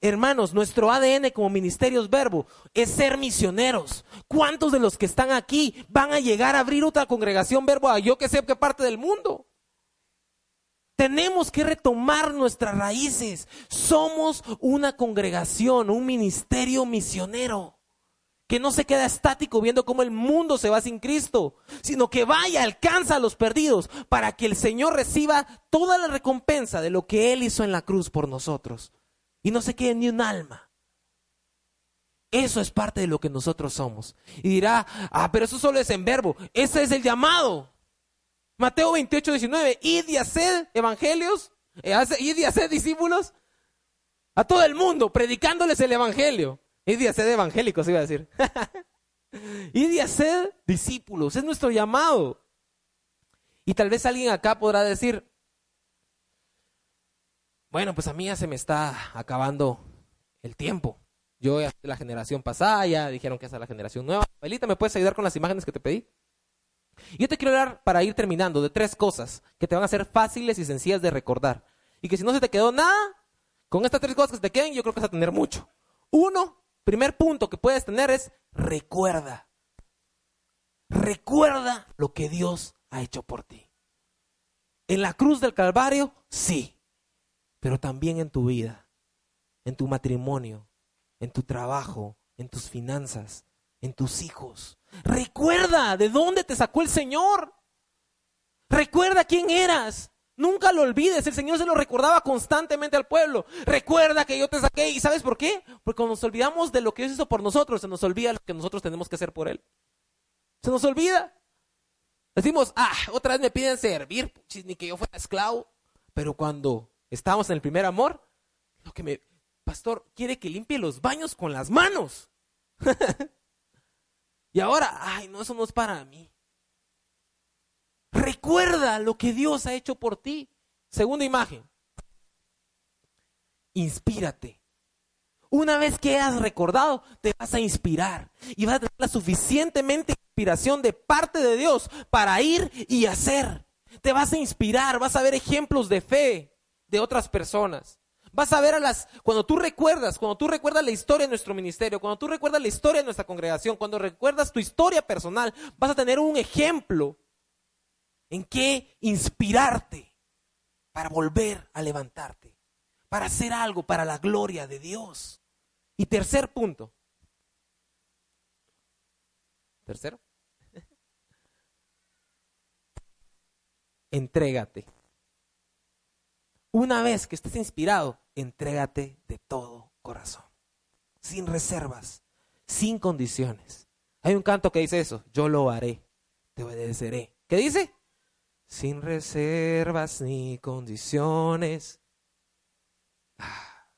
hermanos, nuestro ADN como ministerios verbo es ser misioneros. ¿Cuántos de los que están aquí van a llegar a abrir otra congregación verbo a yo que sé qué parte del mundo? Tenemos que retomar nuestras raíces. Somos una congregación, un ministerio misionero que no se queda estático viendo cómo el mundo se va sin Cristo, sino que vaya, alcanza a los perdidos para que el Señor reciba toda la recompensa de lo que Él hizo en la cruz por nosotros y no se quede ni un alma. Eso es parte de lo que nosotros somos. Y dirá, ah, pero eso solo es en verbo. Ese es el llamado. Mateo 28, 19. Id y haced evangelios, eh, id y haced discípulos a todo el mundo, predicándoles el evangelio. Y de hacer evangélicos, iba a decir. y de hacer discípulos, es nuestro llamado. Y tal vez alguien acá podrá decir, bueno, pues a mí ya se me está acabando el tiempo. Yo ya la generación pasada, ya dijeron que es la generación nueva. Belita, ¿me puedes ayudar con las imágenes que te pedí? Yo te quiero hablar para ir terminando de tres cosas que te van a ser fáciles y sencillas de recordar. Y que si no se te quedó nada, con estas tres cosas que te queden, yo creo que vas a tener mucho. Uno, primer punto que puedes tener es recuerda. Recuerda lo que Dios ha hecho por ti. En la cruz del Calvario, sí, pero también en tu vida, en tu matrimonio, en tu trabajo, en tus finanzas, en tus hijos. Recuerda de dónde te sacó el Señor. Recuerda quién eras. Nunca lo olvides, el Señor se lo recordaba constantemente al pueblo. Recuerda que yo te saqué. ¿Y sabes por qué? Porque cuando nos olvidamos de lo que Dios hizo por nosotros, se nos olvida lo que nosotros tenemos que hacer por Él. Se nos olvida. Decimos, ah, otra vez me piden servir, ni que yo fuera esclavo. Pero cuando estamos en el primer amor, lo que me, pastor, quiere que limpie los baños con las manos. Y ahora, ay, no, eso no es para mí. Recuerda lo que Dios ha hecho por ti. Segunda imagen. Inspírate. Una vez que has recordado, te vas a inspirar y vas a tener la suficientemente inspiración de parte de Dios para ir y hacer. Te vas a inspirar, vas a ver ejemplos de fe de otras personas. Vas a ver a las, cuando tú recuerdas, cuando tú recuerdas la historia de nuestro ministerio, cuando tú recuerdas la historia de nuestra congregación, cuando recuerdas tu historia personal, vas a tener un ejemplo en que inspirarte para volver a levantarte, para hacer algo para la gloria de Dios. Y tercer punto. Tercero. Entrégate. Una vez que estés inspirado, entrégate de todo corazón, sin reservas, sin condiciones. Hay un canto que dice eso, yo lo haré, te obedeceré. ¿Qué dice? Sin reservas ni condiciones. Ah.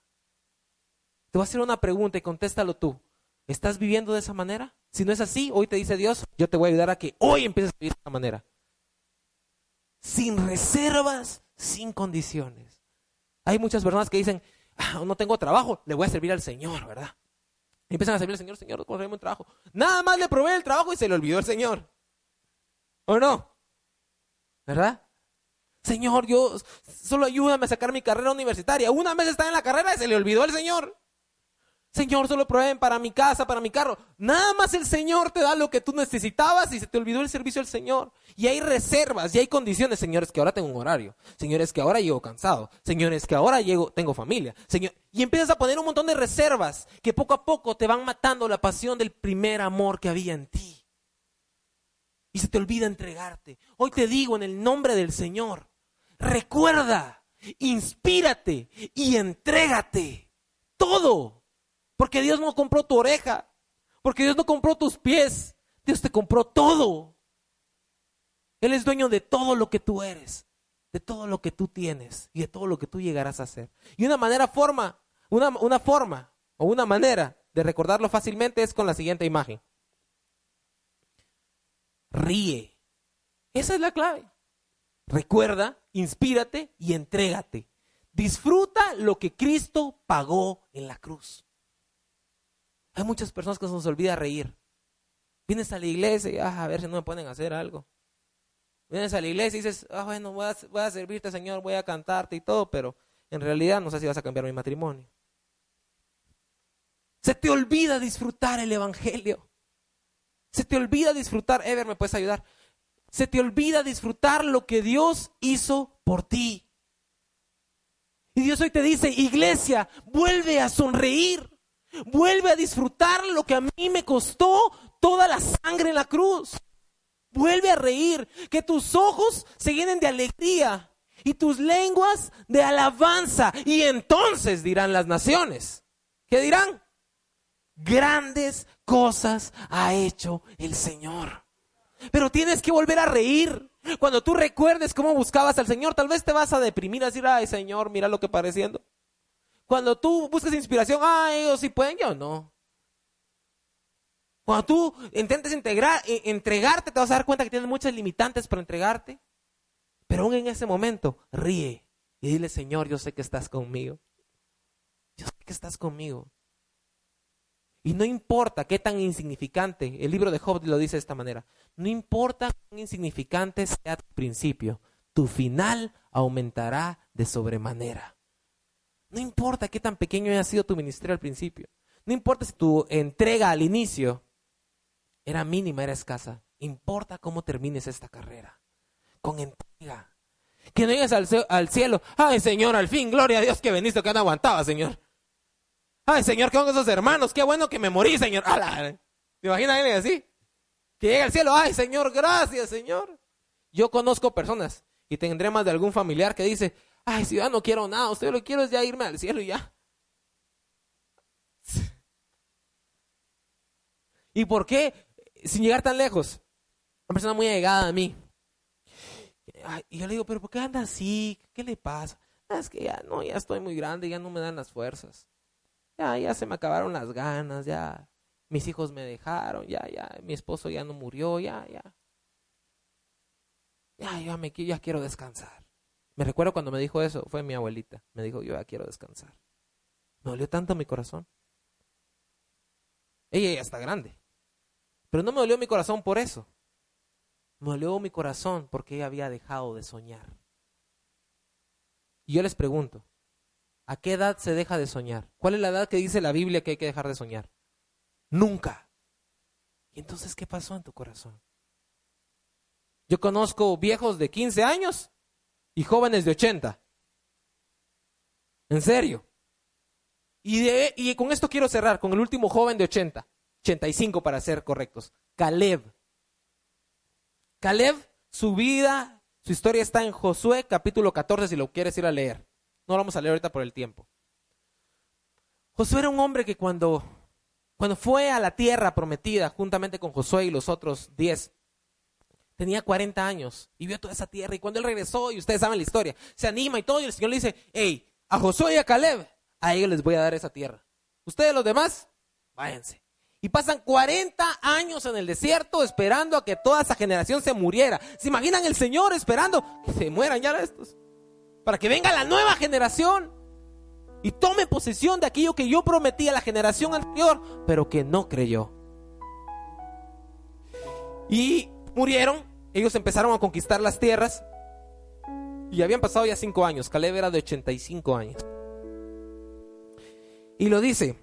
Te voy a hacer una pregunta y contéstalo tú. ¿Estás viviendo de esa manera? Si no es así, hoy te dice Dios, yo te voy a ayudar a que hoy empieces a vivir de esa manera. Sin reservas, sin condiciones. Hay muchas personas que dicen, ah, no tengo trabajo, le voy a servir al Señor, ¿verdad? Y empiezan a servir al Señor, Señor, un trabajo. Nada más le probé el trabajo y se le olvidó el Señor. ¿O no? ¿Verdad? Señor, yo solo ayúdame a sacar mi carrera universitaria. Una vez está en la carrera y se le olvidó el Señor. Señor, solo prueben para mi casa, para mi carro. Nada más el Señor te da lo que tú necesitabas y se te olvidó el servicio del Señor. Y hay reservas y hay condiciones, señores, que ahora tengo un horario. Señores, que ahora llego cansado. Señores, que ahora llego, tengo familia. Señor, y empiezas a poner un montón de reservas que poco a poco te van matando la pasión del primer amor que había en ti. Y se te olvida entregarte. Hoy te digo en el nombre del Señor, recuerda, inspírate y entrégate. Todo porque Dios no compró tu oreja. Porque Dios no compró tus pies. Dios te compró todo. Él es dueño de todo lo que tú eres, de todo lo que tú tienes y de todo lo que tú llegarás a hacer. Y una manera forma, una, una forma o una manera de recordarlo fácilmente es con la siguiente imagen. Ríe. Esa es la clave. Recuerda, inspírate y entrégate. Disfruta lo que Cristo pagó en la cruz. Hay muchas personas que se nos olvida reír. Vienes a la iglesia y ah, a ver si no me pueden hacer algo. Vienes a la iglesia y dices, ah, bueno, voy a, voy a servirte, Señor, voy a cantarte y todo, pero en realidad no sé si vas a cambiar mi matrimonio. Se te olvida disfrutar el Evangelio. Se te olvida disfrutar, Ever, ¿me puedes ayudar? Se te olvida disfrutar lo que Dios hizo por ti. Y Dios hoy te dice, iglesia, vuelve a sonreír. Vuelve a disfrutar lo que a mí me costó toda la sangre en la cruz. Vuelve a reír, que tus ojos se llenen de alegría y tus lenguas de alabanza. Y entonces dirán las naciones. ¿Qué dirán? Grandes cosas ha hecho el Señor. Pero tienes que volver a reír. Cuando tú recuerdes cómo buscabas al Señor, tal vez te vas a deprimir, a decir, ay Señor, mira lo que pareciendo. Cuando tú buscas inspiración, ah, ellos sí pueden, yo no. Cuando tú intentes integrar, e, entregarte, te vas a dar cuenta que tienes muchas limitantes para entregarte. Pero aún en ese momento, ríe y dile, Señor, yo sé que estás conmigo. Yo sé que estás conmigo. Y no importa qué tan insignificante, el libro de Job lo dice de esta manera, no importa cuán insignificante sea tu principio, tu final aumentará de sobremanera. No importa qué tan pequeño haya sido tu ministerio al principio. No importa si tu entrega al inicio era mínima, era escasa. Importa cómo termines esta carrera. Con entrega. Que no llegues al, cielo. Ay, Señor, al fin, gloria a Dios que veniste, que no aguantaba, Señor. Ay, Señor, ¿qué son esos hermanos? Qué bueno que me morí, Señor. ¿Te imaginas alguien así? Que llega al cielo. Ay, Señor, gracias, Señor. Yo conozco personas y tendré más de algún familiar que dice, ay, si yo no quiero nada, usted lo que quiero es ya irme al cielo y ya. ¿Y por qué? Sin llegar tan lejos. Una persona muy allegada a mí. y yo le digo, pero ¿por qué anda así? ¿Qué le pasa? Ah, es que ya no, ya estoy muy grande, ya no me dan las fuerzas. Ya, ya se me acabaron las ganas, ya, mis hijos me dejaron, ya, ya, mi esposo ya no murió, ya, ya. Ya, ya, me, ya quiero descansar. Me recuerdo cuando me dijo eso, fue mi abuelita. Me dijo, yo ya quiero descansar. Me dolió tanto mi corazón. Ella ya está grande. Pero no me dolió mi corazón por eso. Me dolió mi corazón porque ella había dejado de soñar. Y yo les pregunto, ¿a qué edad se deja de soñar? ¿Cuál es la edad que dice la Biblia que hay que dejar de soñar? Nunca. ¿Y entonces qué pasó en tu corazón? Yo conozco viejos de 15 años y jóvenes de 80. En serio. Y, y con esto quiero cerrar, con el último joven de 80, 85 para ser correctos, Caleb. Caleb, su vida, su historia está en Josué capítulo 14 si lo quieres ir a leer. No lo vamos a leer ahorita por el tiempo. Josué era un hombre que cuando, cuando fue a la tierra prometida juntamente con Josué y los otros 10, tenía 40 años y vio toda esa tierra. Y cuando él regresó, y ustedes saben la historia, se anima y todo, y el Señor le dice, hey, a Josué y a Caleb, a ellos les voy a dar esa tierra. Ustedes los demás, váyanse. Y pasan 40 años en el desierto esperando a que toda esa generación se muriera. ¿Se imaginan el Señor esperando que se mueran ya estos? Para que venga la nueva generación y tome posesión de aquello que yo prometí a la generación anterior, pero que no creyó. Y murieron ellos empezaron a conquistar las tierras y habían pasado ya cinco años. Caleb era de 85 años. Y lo dice,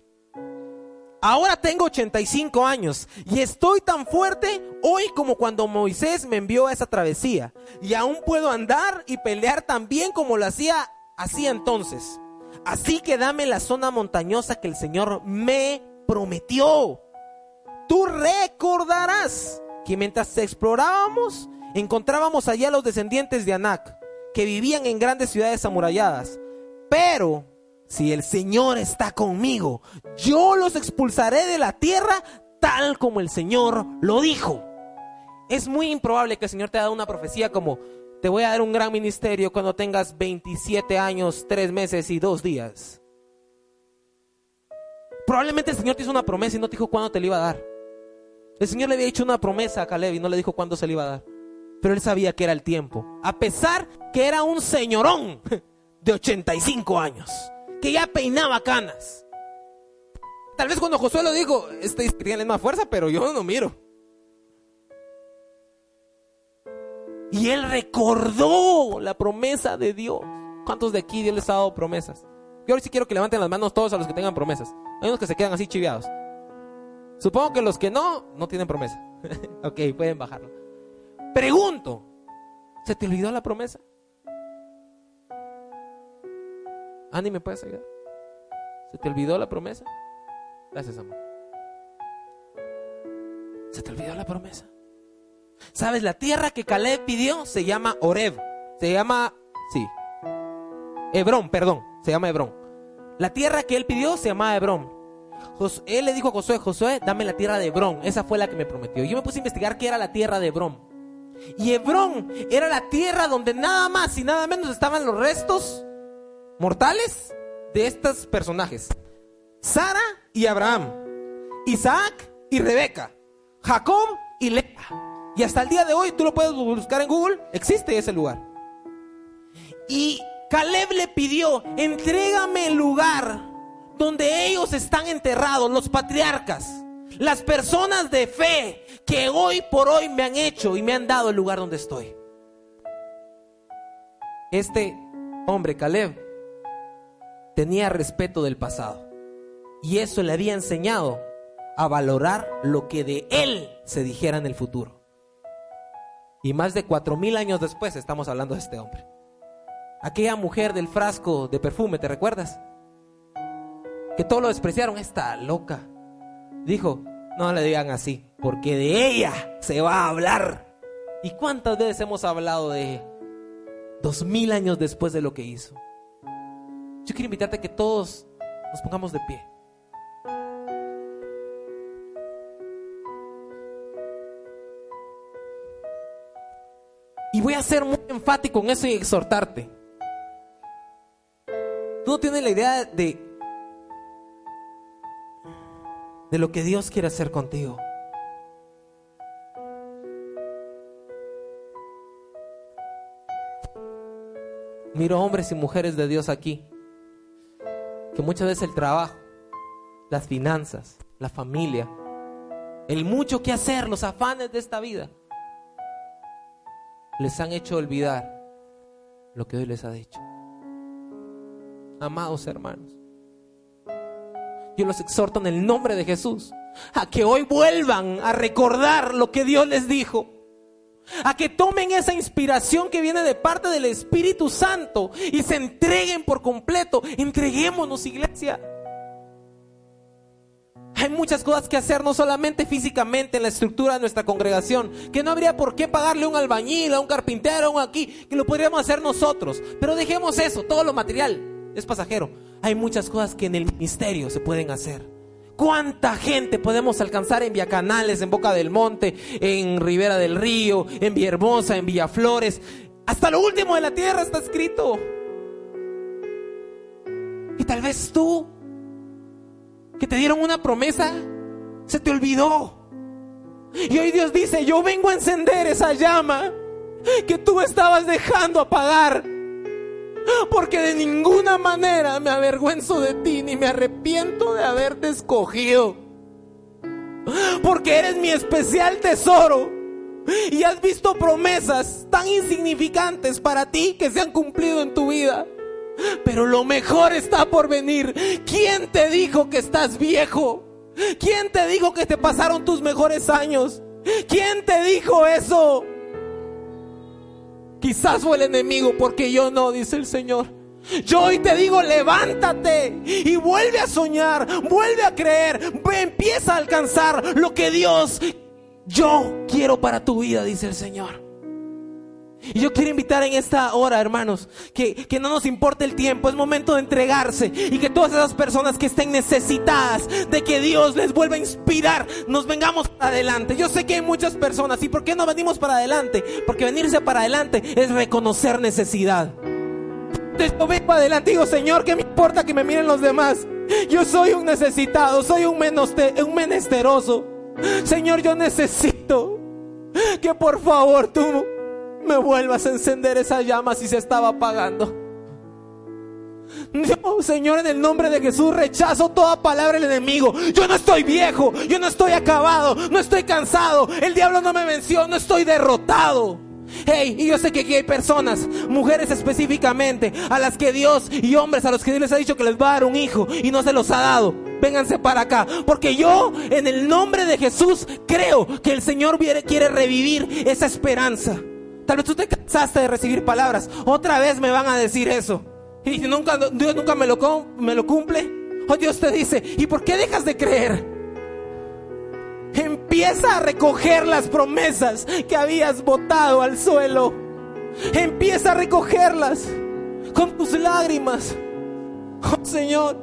ahora tengo 85 años y estoy tan fuerte hoy como cuando Moisés me envió a esa travesía. Y aún puedo andar y pelear tan bien como lo hacía así entonces. Así que dame la zona montañosa que el Señor me prometió. Tú recordarás que mientras explorábamos, encontrábamos allá a los descendientes de Anak, que vivían en grandes ciudades amuralladas. Pero si el Señor está conmigo, yo los expulsaré de la tierra tal como el Señor lo dijo. Es muy improbable que el Señor te dado una profecía como, te voy a dar un gran ministerio cuando tengas 27 años, 3 meses y 2 días. Probablemente el Señor te hizo una promesa y no te dijo cuándo te la iba a dar. El Señor le había hecho una promesa a Caleb y no le dijo cuándo se le iba a dar. Pero él sabía que era el tiempo. A pesar que era un señorón de 85 años, que ya peinaba canas. Tal vez cuando Josué lo dijo, este quería más fuerza, pero yo no miro. Y él recordó la promesa de Dios. ¿Cuántos de aquí Dios les ha dado promesas? Yo ahora sí quiero que levanten las manos todos a los que tengan promesas. Hay unos que se quedan así chiviados. Supongo que los que no, no tienen promesa. ok, pueden bajarlo. Pregunto, ¿se te olvidó la promesa? Andy, ¿me puedes ayudar? ¿Se te olvidó la promesa? Gracias, amor. ¿Se te olvidó la promesa? ¿Sabes? La tierra que Caleb pidió se llama Oreb. Se llama, sí, Hebrón, perdón, se llama Hebrón. La tierra que él pidió se llama Hebrón él le dijo a Josué, Josué, dame la tierra de Hebrón. Esa fue la que me prometió. Yo me puse a investigar qué era la tierra de Hebrón. Y Hebrón era la tierra donde nada más y nada menos estaban los restos mortales de estos personajes. Sara y Abraham. Isaac y Rebeca. Jacob y Lea. Y hasta el día de hoy, tú lo puedes buscar en Google, existe ese lugar. Y Caleb le pidió, entrégame el lugar donde ellos están enterrados, los patriarcas, las personas de fe que hoy por hoy me han hecho y me han dado el lugar donde estoy. Este hombre, Caleb, tenía respeto del pasado y eso le había enseñado a valorar lo que de él se dijera en el futuro. Y más de cuatro mil años después estamos hablando de este hombre. Aquella mujer del frasco de perfume, ¿te recuerdas? que todos lo despreciaron, está loca. Dijo, no le digan así, porque de ella se va a hablar. ¿Y cuántas veces hemos hablado de dos mil años después de lo que hizo? Yo quiero invitarte a que todos nos pongamos de pie. Y voy a ser muy enfático en eso y exhortarte. Tú no tienes la idea de de lo que Dios quiere hacer contigo. Miro hombres y mujeres de Dios aquí, que muchas veces el trabajo, las finanzas, la familia, el mucho que hacer, los afanes de esta vida, les han hecho olvidar lo que hoy les ha dicho. Amados hermanos, yo los exhorto en el nombre de Jesús a que hoy vuelvan a recordar lo que Dios les dijo. A que tomen esa inspiración que viene de parte del Espíritu Santo y se entreguen por completo. Entreguémonos, iglesia. Hay muchas cosas que hacer, no solamente físicamente en la estructura de nuestra congregación, que no habría por qué pagarle un albañil, a un carpintero, a un aquí, que lo podríamos hacer nosotros. Pero dejemos eso, todo lo material es pasajero. Hay muchas cosas que en el ministerio se pueden hacer. ¿Cuánta gente podemos alcanzar en Viacanales, en Boca del Monte, en Ribera del Río, en Villahermosa, en Villaflores? Hasta lo último de la tierra está escrito. Y tal vez tú que te dieron una promesa, se te olvidó. Y hoy Dios dice, yo vengo a encender esa llama que tú estabas dejando apagar. Porque de ninguna manera me avergüenzo de ti ni me arrepiento de haberte escogido. Porque eres mi especial tesoro. Y has visto promesas tan insignificantes para ti que se han cumplido en tu vida. Pero lo mejor está por venir. ¿Quién te dijo que estás viejo? ¿Quién te dijo que te pasaron tus mejores años? ¿Quién te dijo eso? Quizás fue el enemigo porque yo no, dice el Señor. Yo hoy te digo, levántate y vuelve a soñar, vuelve a creer, empieza a alcanzar lo que Dios, yo quiero para tu vida, dice el Señor. Y yo quiero invitar en esta hora, hermanos, que, que, no nos importe el tiempo, es momento de entregarse y que todas esas personas que estén necesitadas de que Dios les vuelva a inspirar, nos vengamos para adelante. Yo sé que hay muchas personas, ¿y por qué no venimos para adelante? Porque venirse para adelante es reconocer necesidad. Entonces yo vengo adelante digo, Señor, ¿qué me importa que me miren los demás? Yo soy un necesitado, soy un, un menesteroso. Señor, yo necesito que por favor tú me vuelvas a encender esa llama si se estaba apagando. Señor, en el nombre de Jesús rechazo toda palabra del enemigo. Yo no estoy viejo, yo no estoy acabado, no estoy cansado. El diablo no me venció, no estoy derrotado. Hey, y yo sé que aquí hay personas, mujeres específicamente, a las que Dios y hombres a los que Dios les ha dicho que les va a dar un hijo y no se los ha dado. Vénganse para acá, porque yo en el nombre de Jesús creo que el Señor quiere revivir esa esperanza. Tal vez tú te cansaste de recibir palabras. Otra vez me van a decir eso. Y nunca, Dios nunca me lo, me lo cumple. O Dios te dice, ¿y por qué dejas de creer? Empieza a recoger las promesas que habías botado al suelo. Empieza a recogerlas con tus lágrimas. Oh Señor.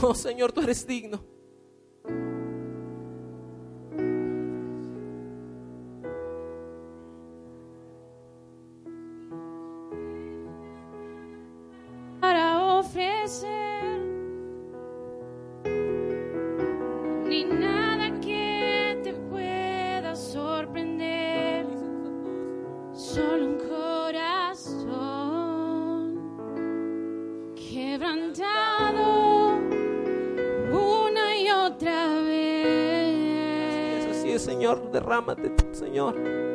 Oh Señor, tú eres digno. Ni nada que te pueda sorprender, solo un corazón quebrantado una y otra vez. Así es, Señor, derrámate, Señor.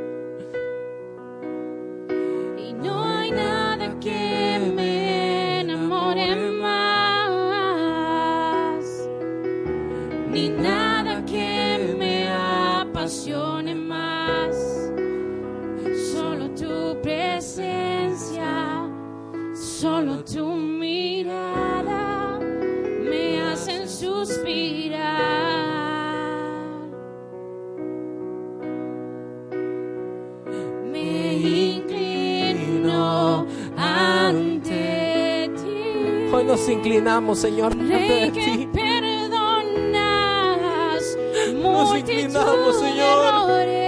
Nos inclinamos, Señor, delante de ti. Nos inclinamos, Señor.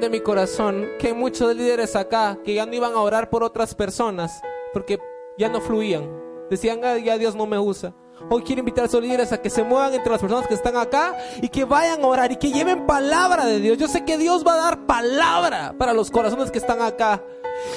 En mi corazón que hay muchos líderes acá que ya no iban a orar por otras personas porque ya no fluían. Decían, "Ah, ya Dios no me usa. Hoy quiero invitar a esos líderes a que se muevan entre las personas que están acá y que vayan a orar y que lleven palabra de Dios. Yo sé que Dios va a dar palabra para los corazones que están acá.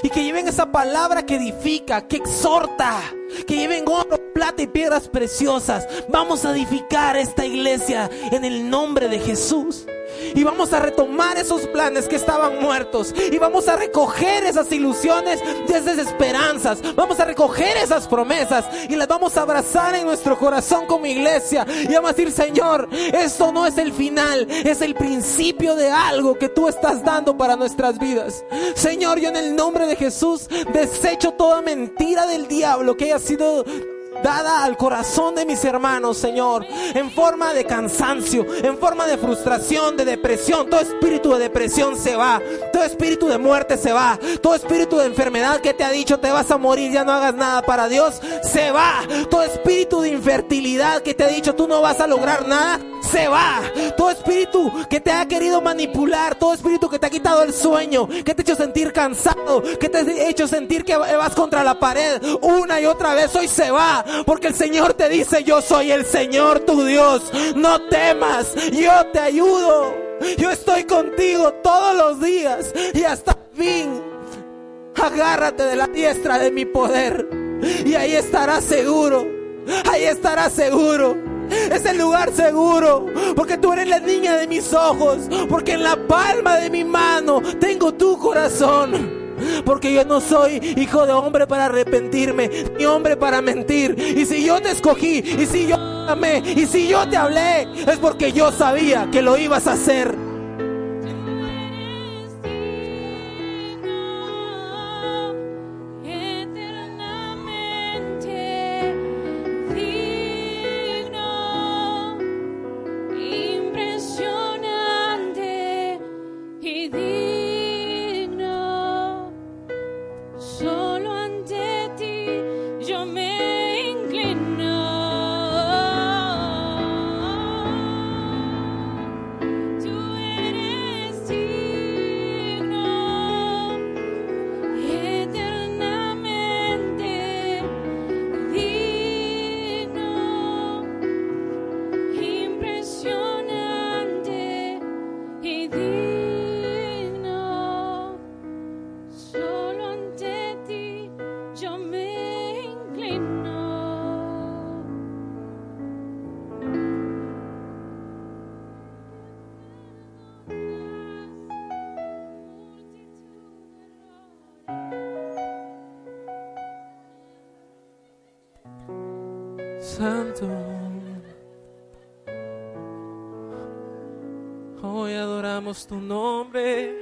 Y que lleven esa palabra que edifica, que exhorta, que lleven oro, plata y piedras preciosas. Vamos a edificar esta iglesia en el nombre de Jesús. Y vamos a retomar esos planes que estaban muertos. Y vamos a recoger esas ilusiones y esas esperanzas. Vamos a recoger esas promesas y las vamos a abrazar en nuestro corazón como iglesia. Y vamos a decir, Señor, esto no es el final, es el principio de algo que tú estás dando para nuestras vidas. Señor, yo en el nombre de Jesús desecho toda mentira del diablo que haya sido dada al corazón de mis hermanos, Señor, en forma de cansancio, en forma de frustración, de depresión. Todo espíritu de depresión se va, todo espíritu de muerte se va, todo espíritu de enfermedad que te ha dicho te vas a morir, ya no hagas nada para Dios, se va. Todo espíritu de infertilidad que te ha dicho tú no vas a lograr nada, se va. Todo espíritu que te ha querido manipular, todo espíritu que te ha quitado el sueño, que te ha hecho sentir cansado, que te ha hecho sentir que vas contra la pared una y otra vez, hoy se va. Porque el Señor te dice, yo soy el Señor tu Dios. No temas, yo te ayudo. Yo estoy contigo todos los días y hasta fin. Agárrate de la diestra de mi poder y ahí estarás seguro. Ahí estarás seguro. Es el lugar seguro, porque tú eres la niña de mis ojos, porque en la palma de mi mano tengo tu corazón. Porque yo no soy hijo de hombre para arrepentirme, ni hombre para mentir. Y si yo te escogí, y si yo te amé, y si yo te hablé, es porque yo sabía que lo ibas a hacer. Tu nombre.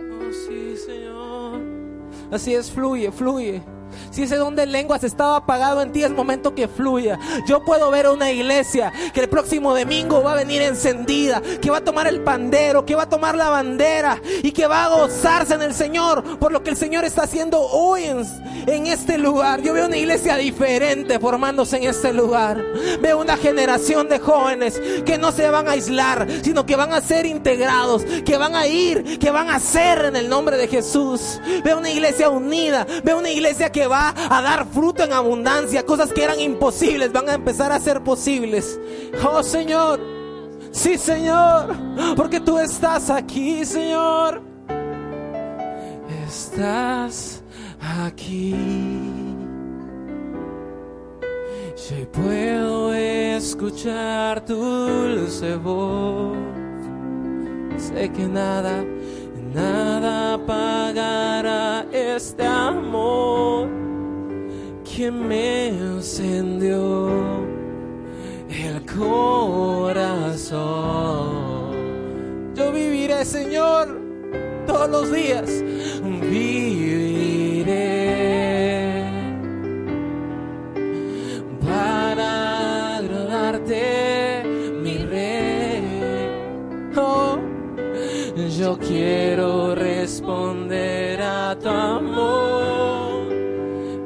Oh, sí, Señor. Así es, fluye, fluye. Si ese don de lenguas estaba apagado en ti, es momento que fluya. Yo puedo ver una iglesia que el próximo domingo va a venir encendida, que va a tomar el pandero, que va a tomar la bandera y que va a gozarse en el Señor por lo que el Señor está haciendo hoy en, en este lugar. Yo veo una iglesia diferente formándose en este lugar. Veo una generación de jóvenes que no se van a aislar, sino que van a ser integrados, que van a ir, que van a ser en el nombre de Jesús. Veo una iglesia unida, veo una iglesia que va a dar fruto en abundancia, cosas que eran imposibles van a empezar a ser posibles. Oh Señor, sí Señor, porque tú estás aquí, Señor. Estás aquí. Y hoy puedo escuchar tu dulce voz. Sé que nada, nada apagará este amor que me encendió el corazón. Yo viviré, Señor, todos los días. Viviré para agradarte, Yo quiero responder a tu amor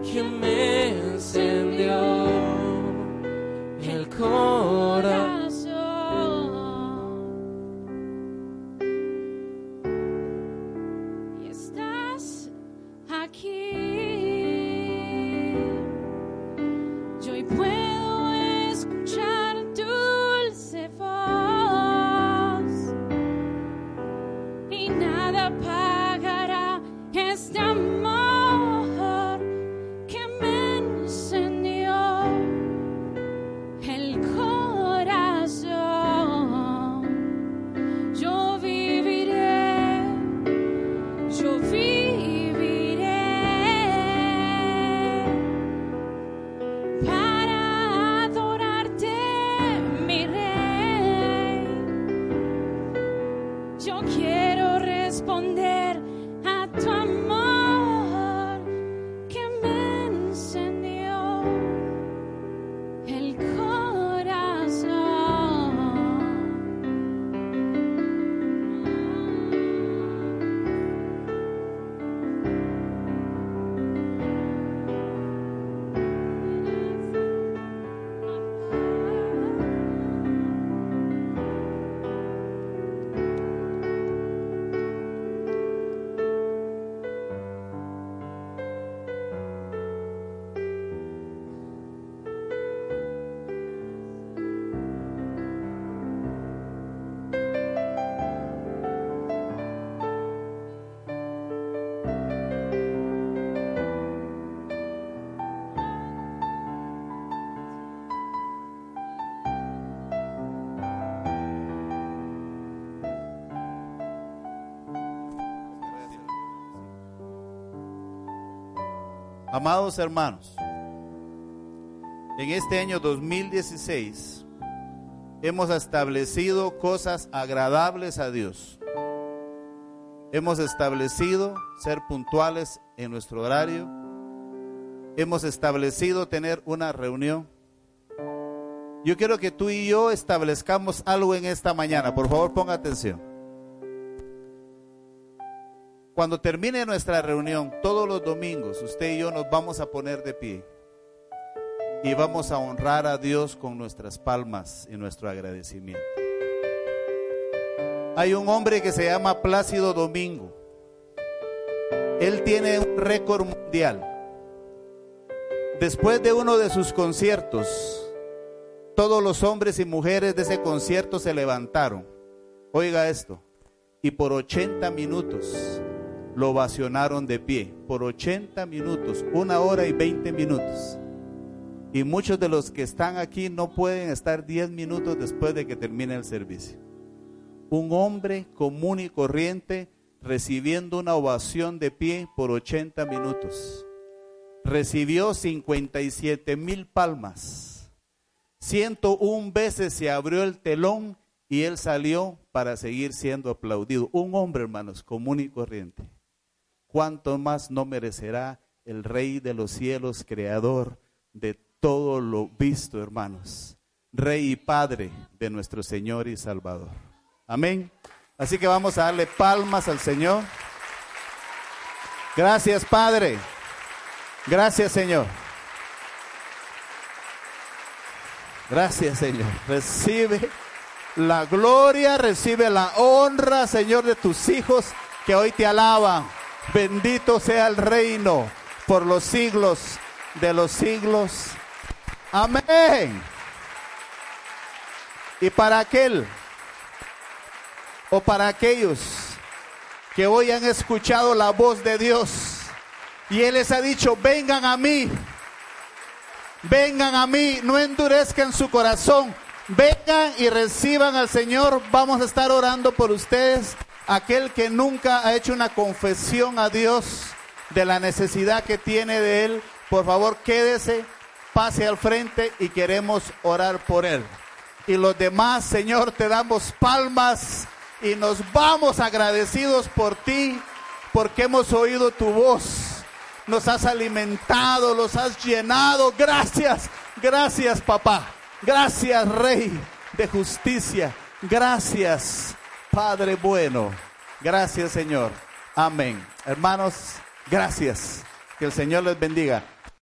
que me encendió el corazón. quiero responder. Amados hermanos, en este año 2016 hemos establecido cosas agradables a Dios. Hemos establecido ser puntuales en nuestro horario. Hemos establecido tener una reunión. Yo quiero que tú y yo establezcamos algo en esta mañana. Por favor, ponga atención. Cuando termine nuestra reunión, todos los domingos, usted y yo nos vamos a poner de pie y vamos a honrar a Dios con nuestras palmas y nuestro agradecimiento. Hay un hombre que se llama Plácido Domingo. Él tiene un récord mundial. Después de uno de sus conciertos, todos los hombres y mujeres de ese concierto se levantaron. Oiga esto. Y por 80 minutos lo ovacionaron de pie. Por 80 minutos, una hora y 20 minutos. Y muchos de los que están aquí no pueden estar 10 minutos después de que termine el servicio. Un hombre común y corriente recibiendo una ovación de pie por 80 minutos. Recibió 57 mil palmas. 101 veces se abrió el telón y él salió para seguir siendo aplaudido. Un hombre, hermanos, común y corriente. ¿Cuánto más no merecerá el Rey de los cielos, creador de todo lo visto, hermanos? Rey y Padre de nuestro Señor y Salvador. Amén. Así que vamos a darle palmas al Señor. Gracias, Padre. Gracias, Señor. Gracias, Señor. Recibe la gloria, recibe la honra, Señor, de tus hijos que hoy te alaban. Bendito sea el reino por los siglos de los siglos. Amén. Y para aquel o para aquellos que hoy han escuchado la voz de Dios y Él les ha dicho, vengan a mí, vengan a mí, no endurezcan su corazón, vengan y reciban al Señor, vamos a estar orando por ustedes, aquel que nunca ha hecho una confesión a Dios de la necesidad que tiene de Él, por favor quédese, pase al frente y queremos orar por Él. Y los demás, Señor, te damos palmas y nos vamos agradecidos por ti, porque hemos oído tu voz. Nos has alimentado, los has llenado. Gracias, gracias papá. Gracias Rey de justicia. Gracias Padre bueno. Gracias Señor. Amén. Hermanos, gracias. Que el Señor les bendiga.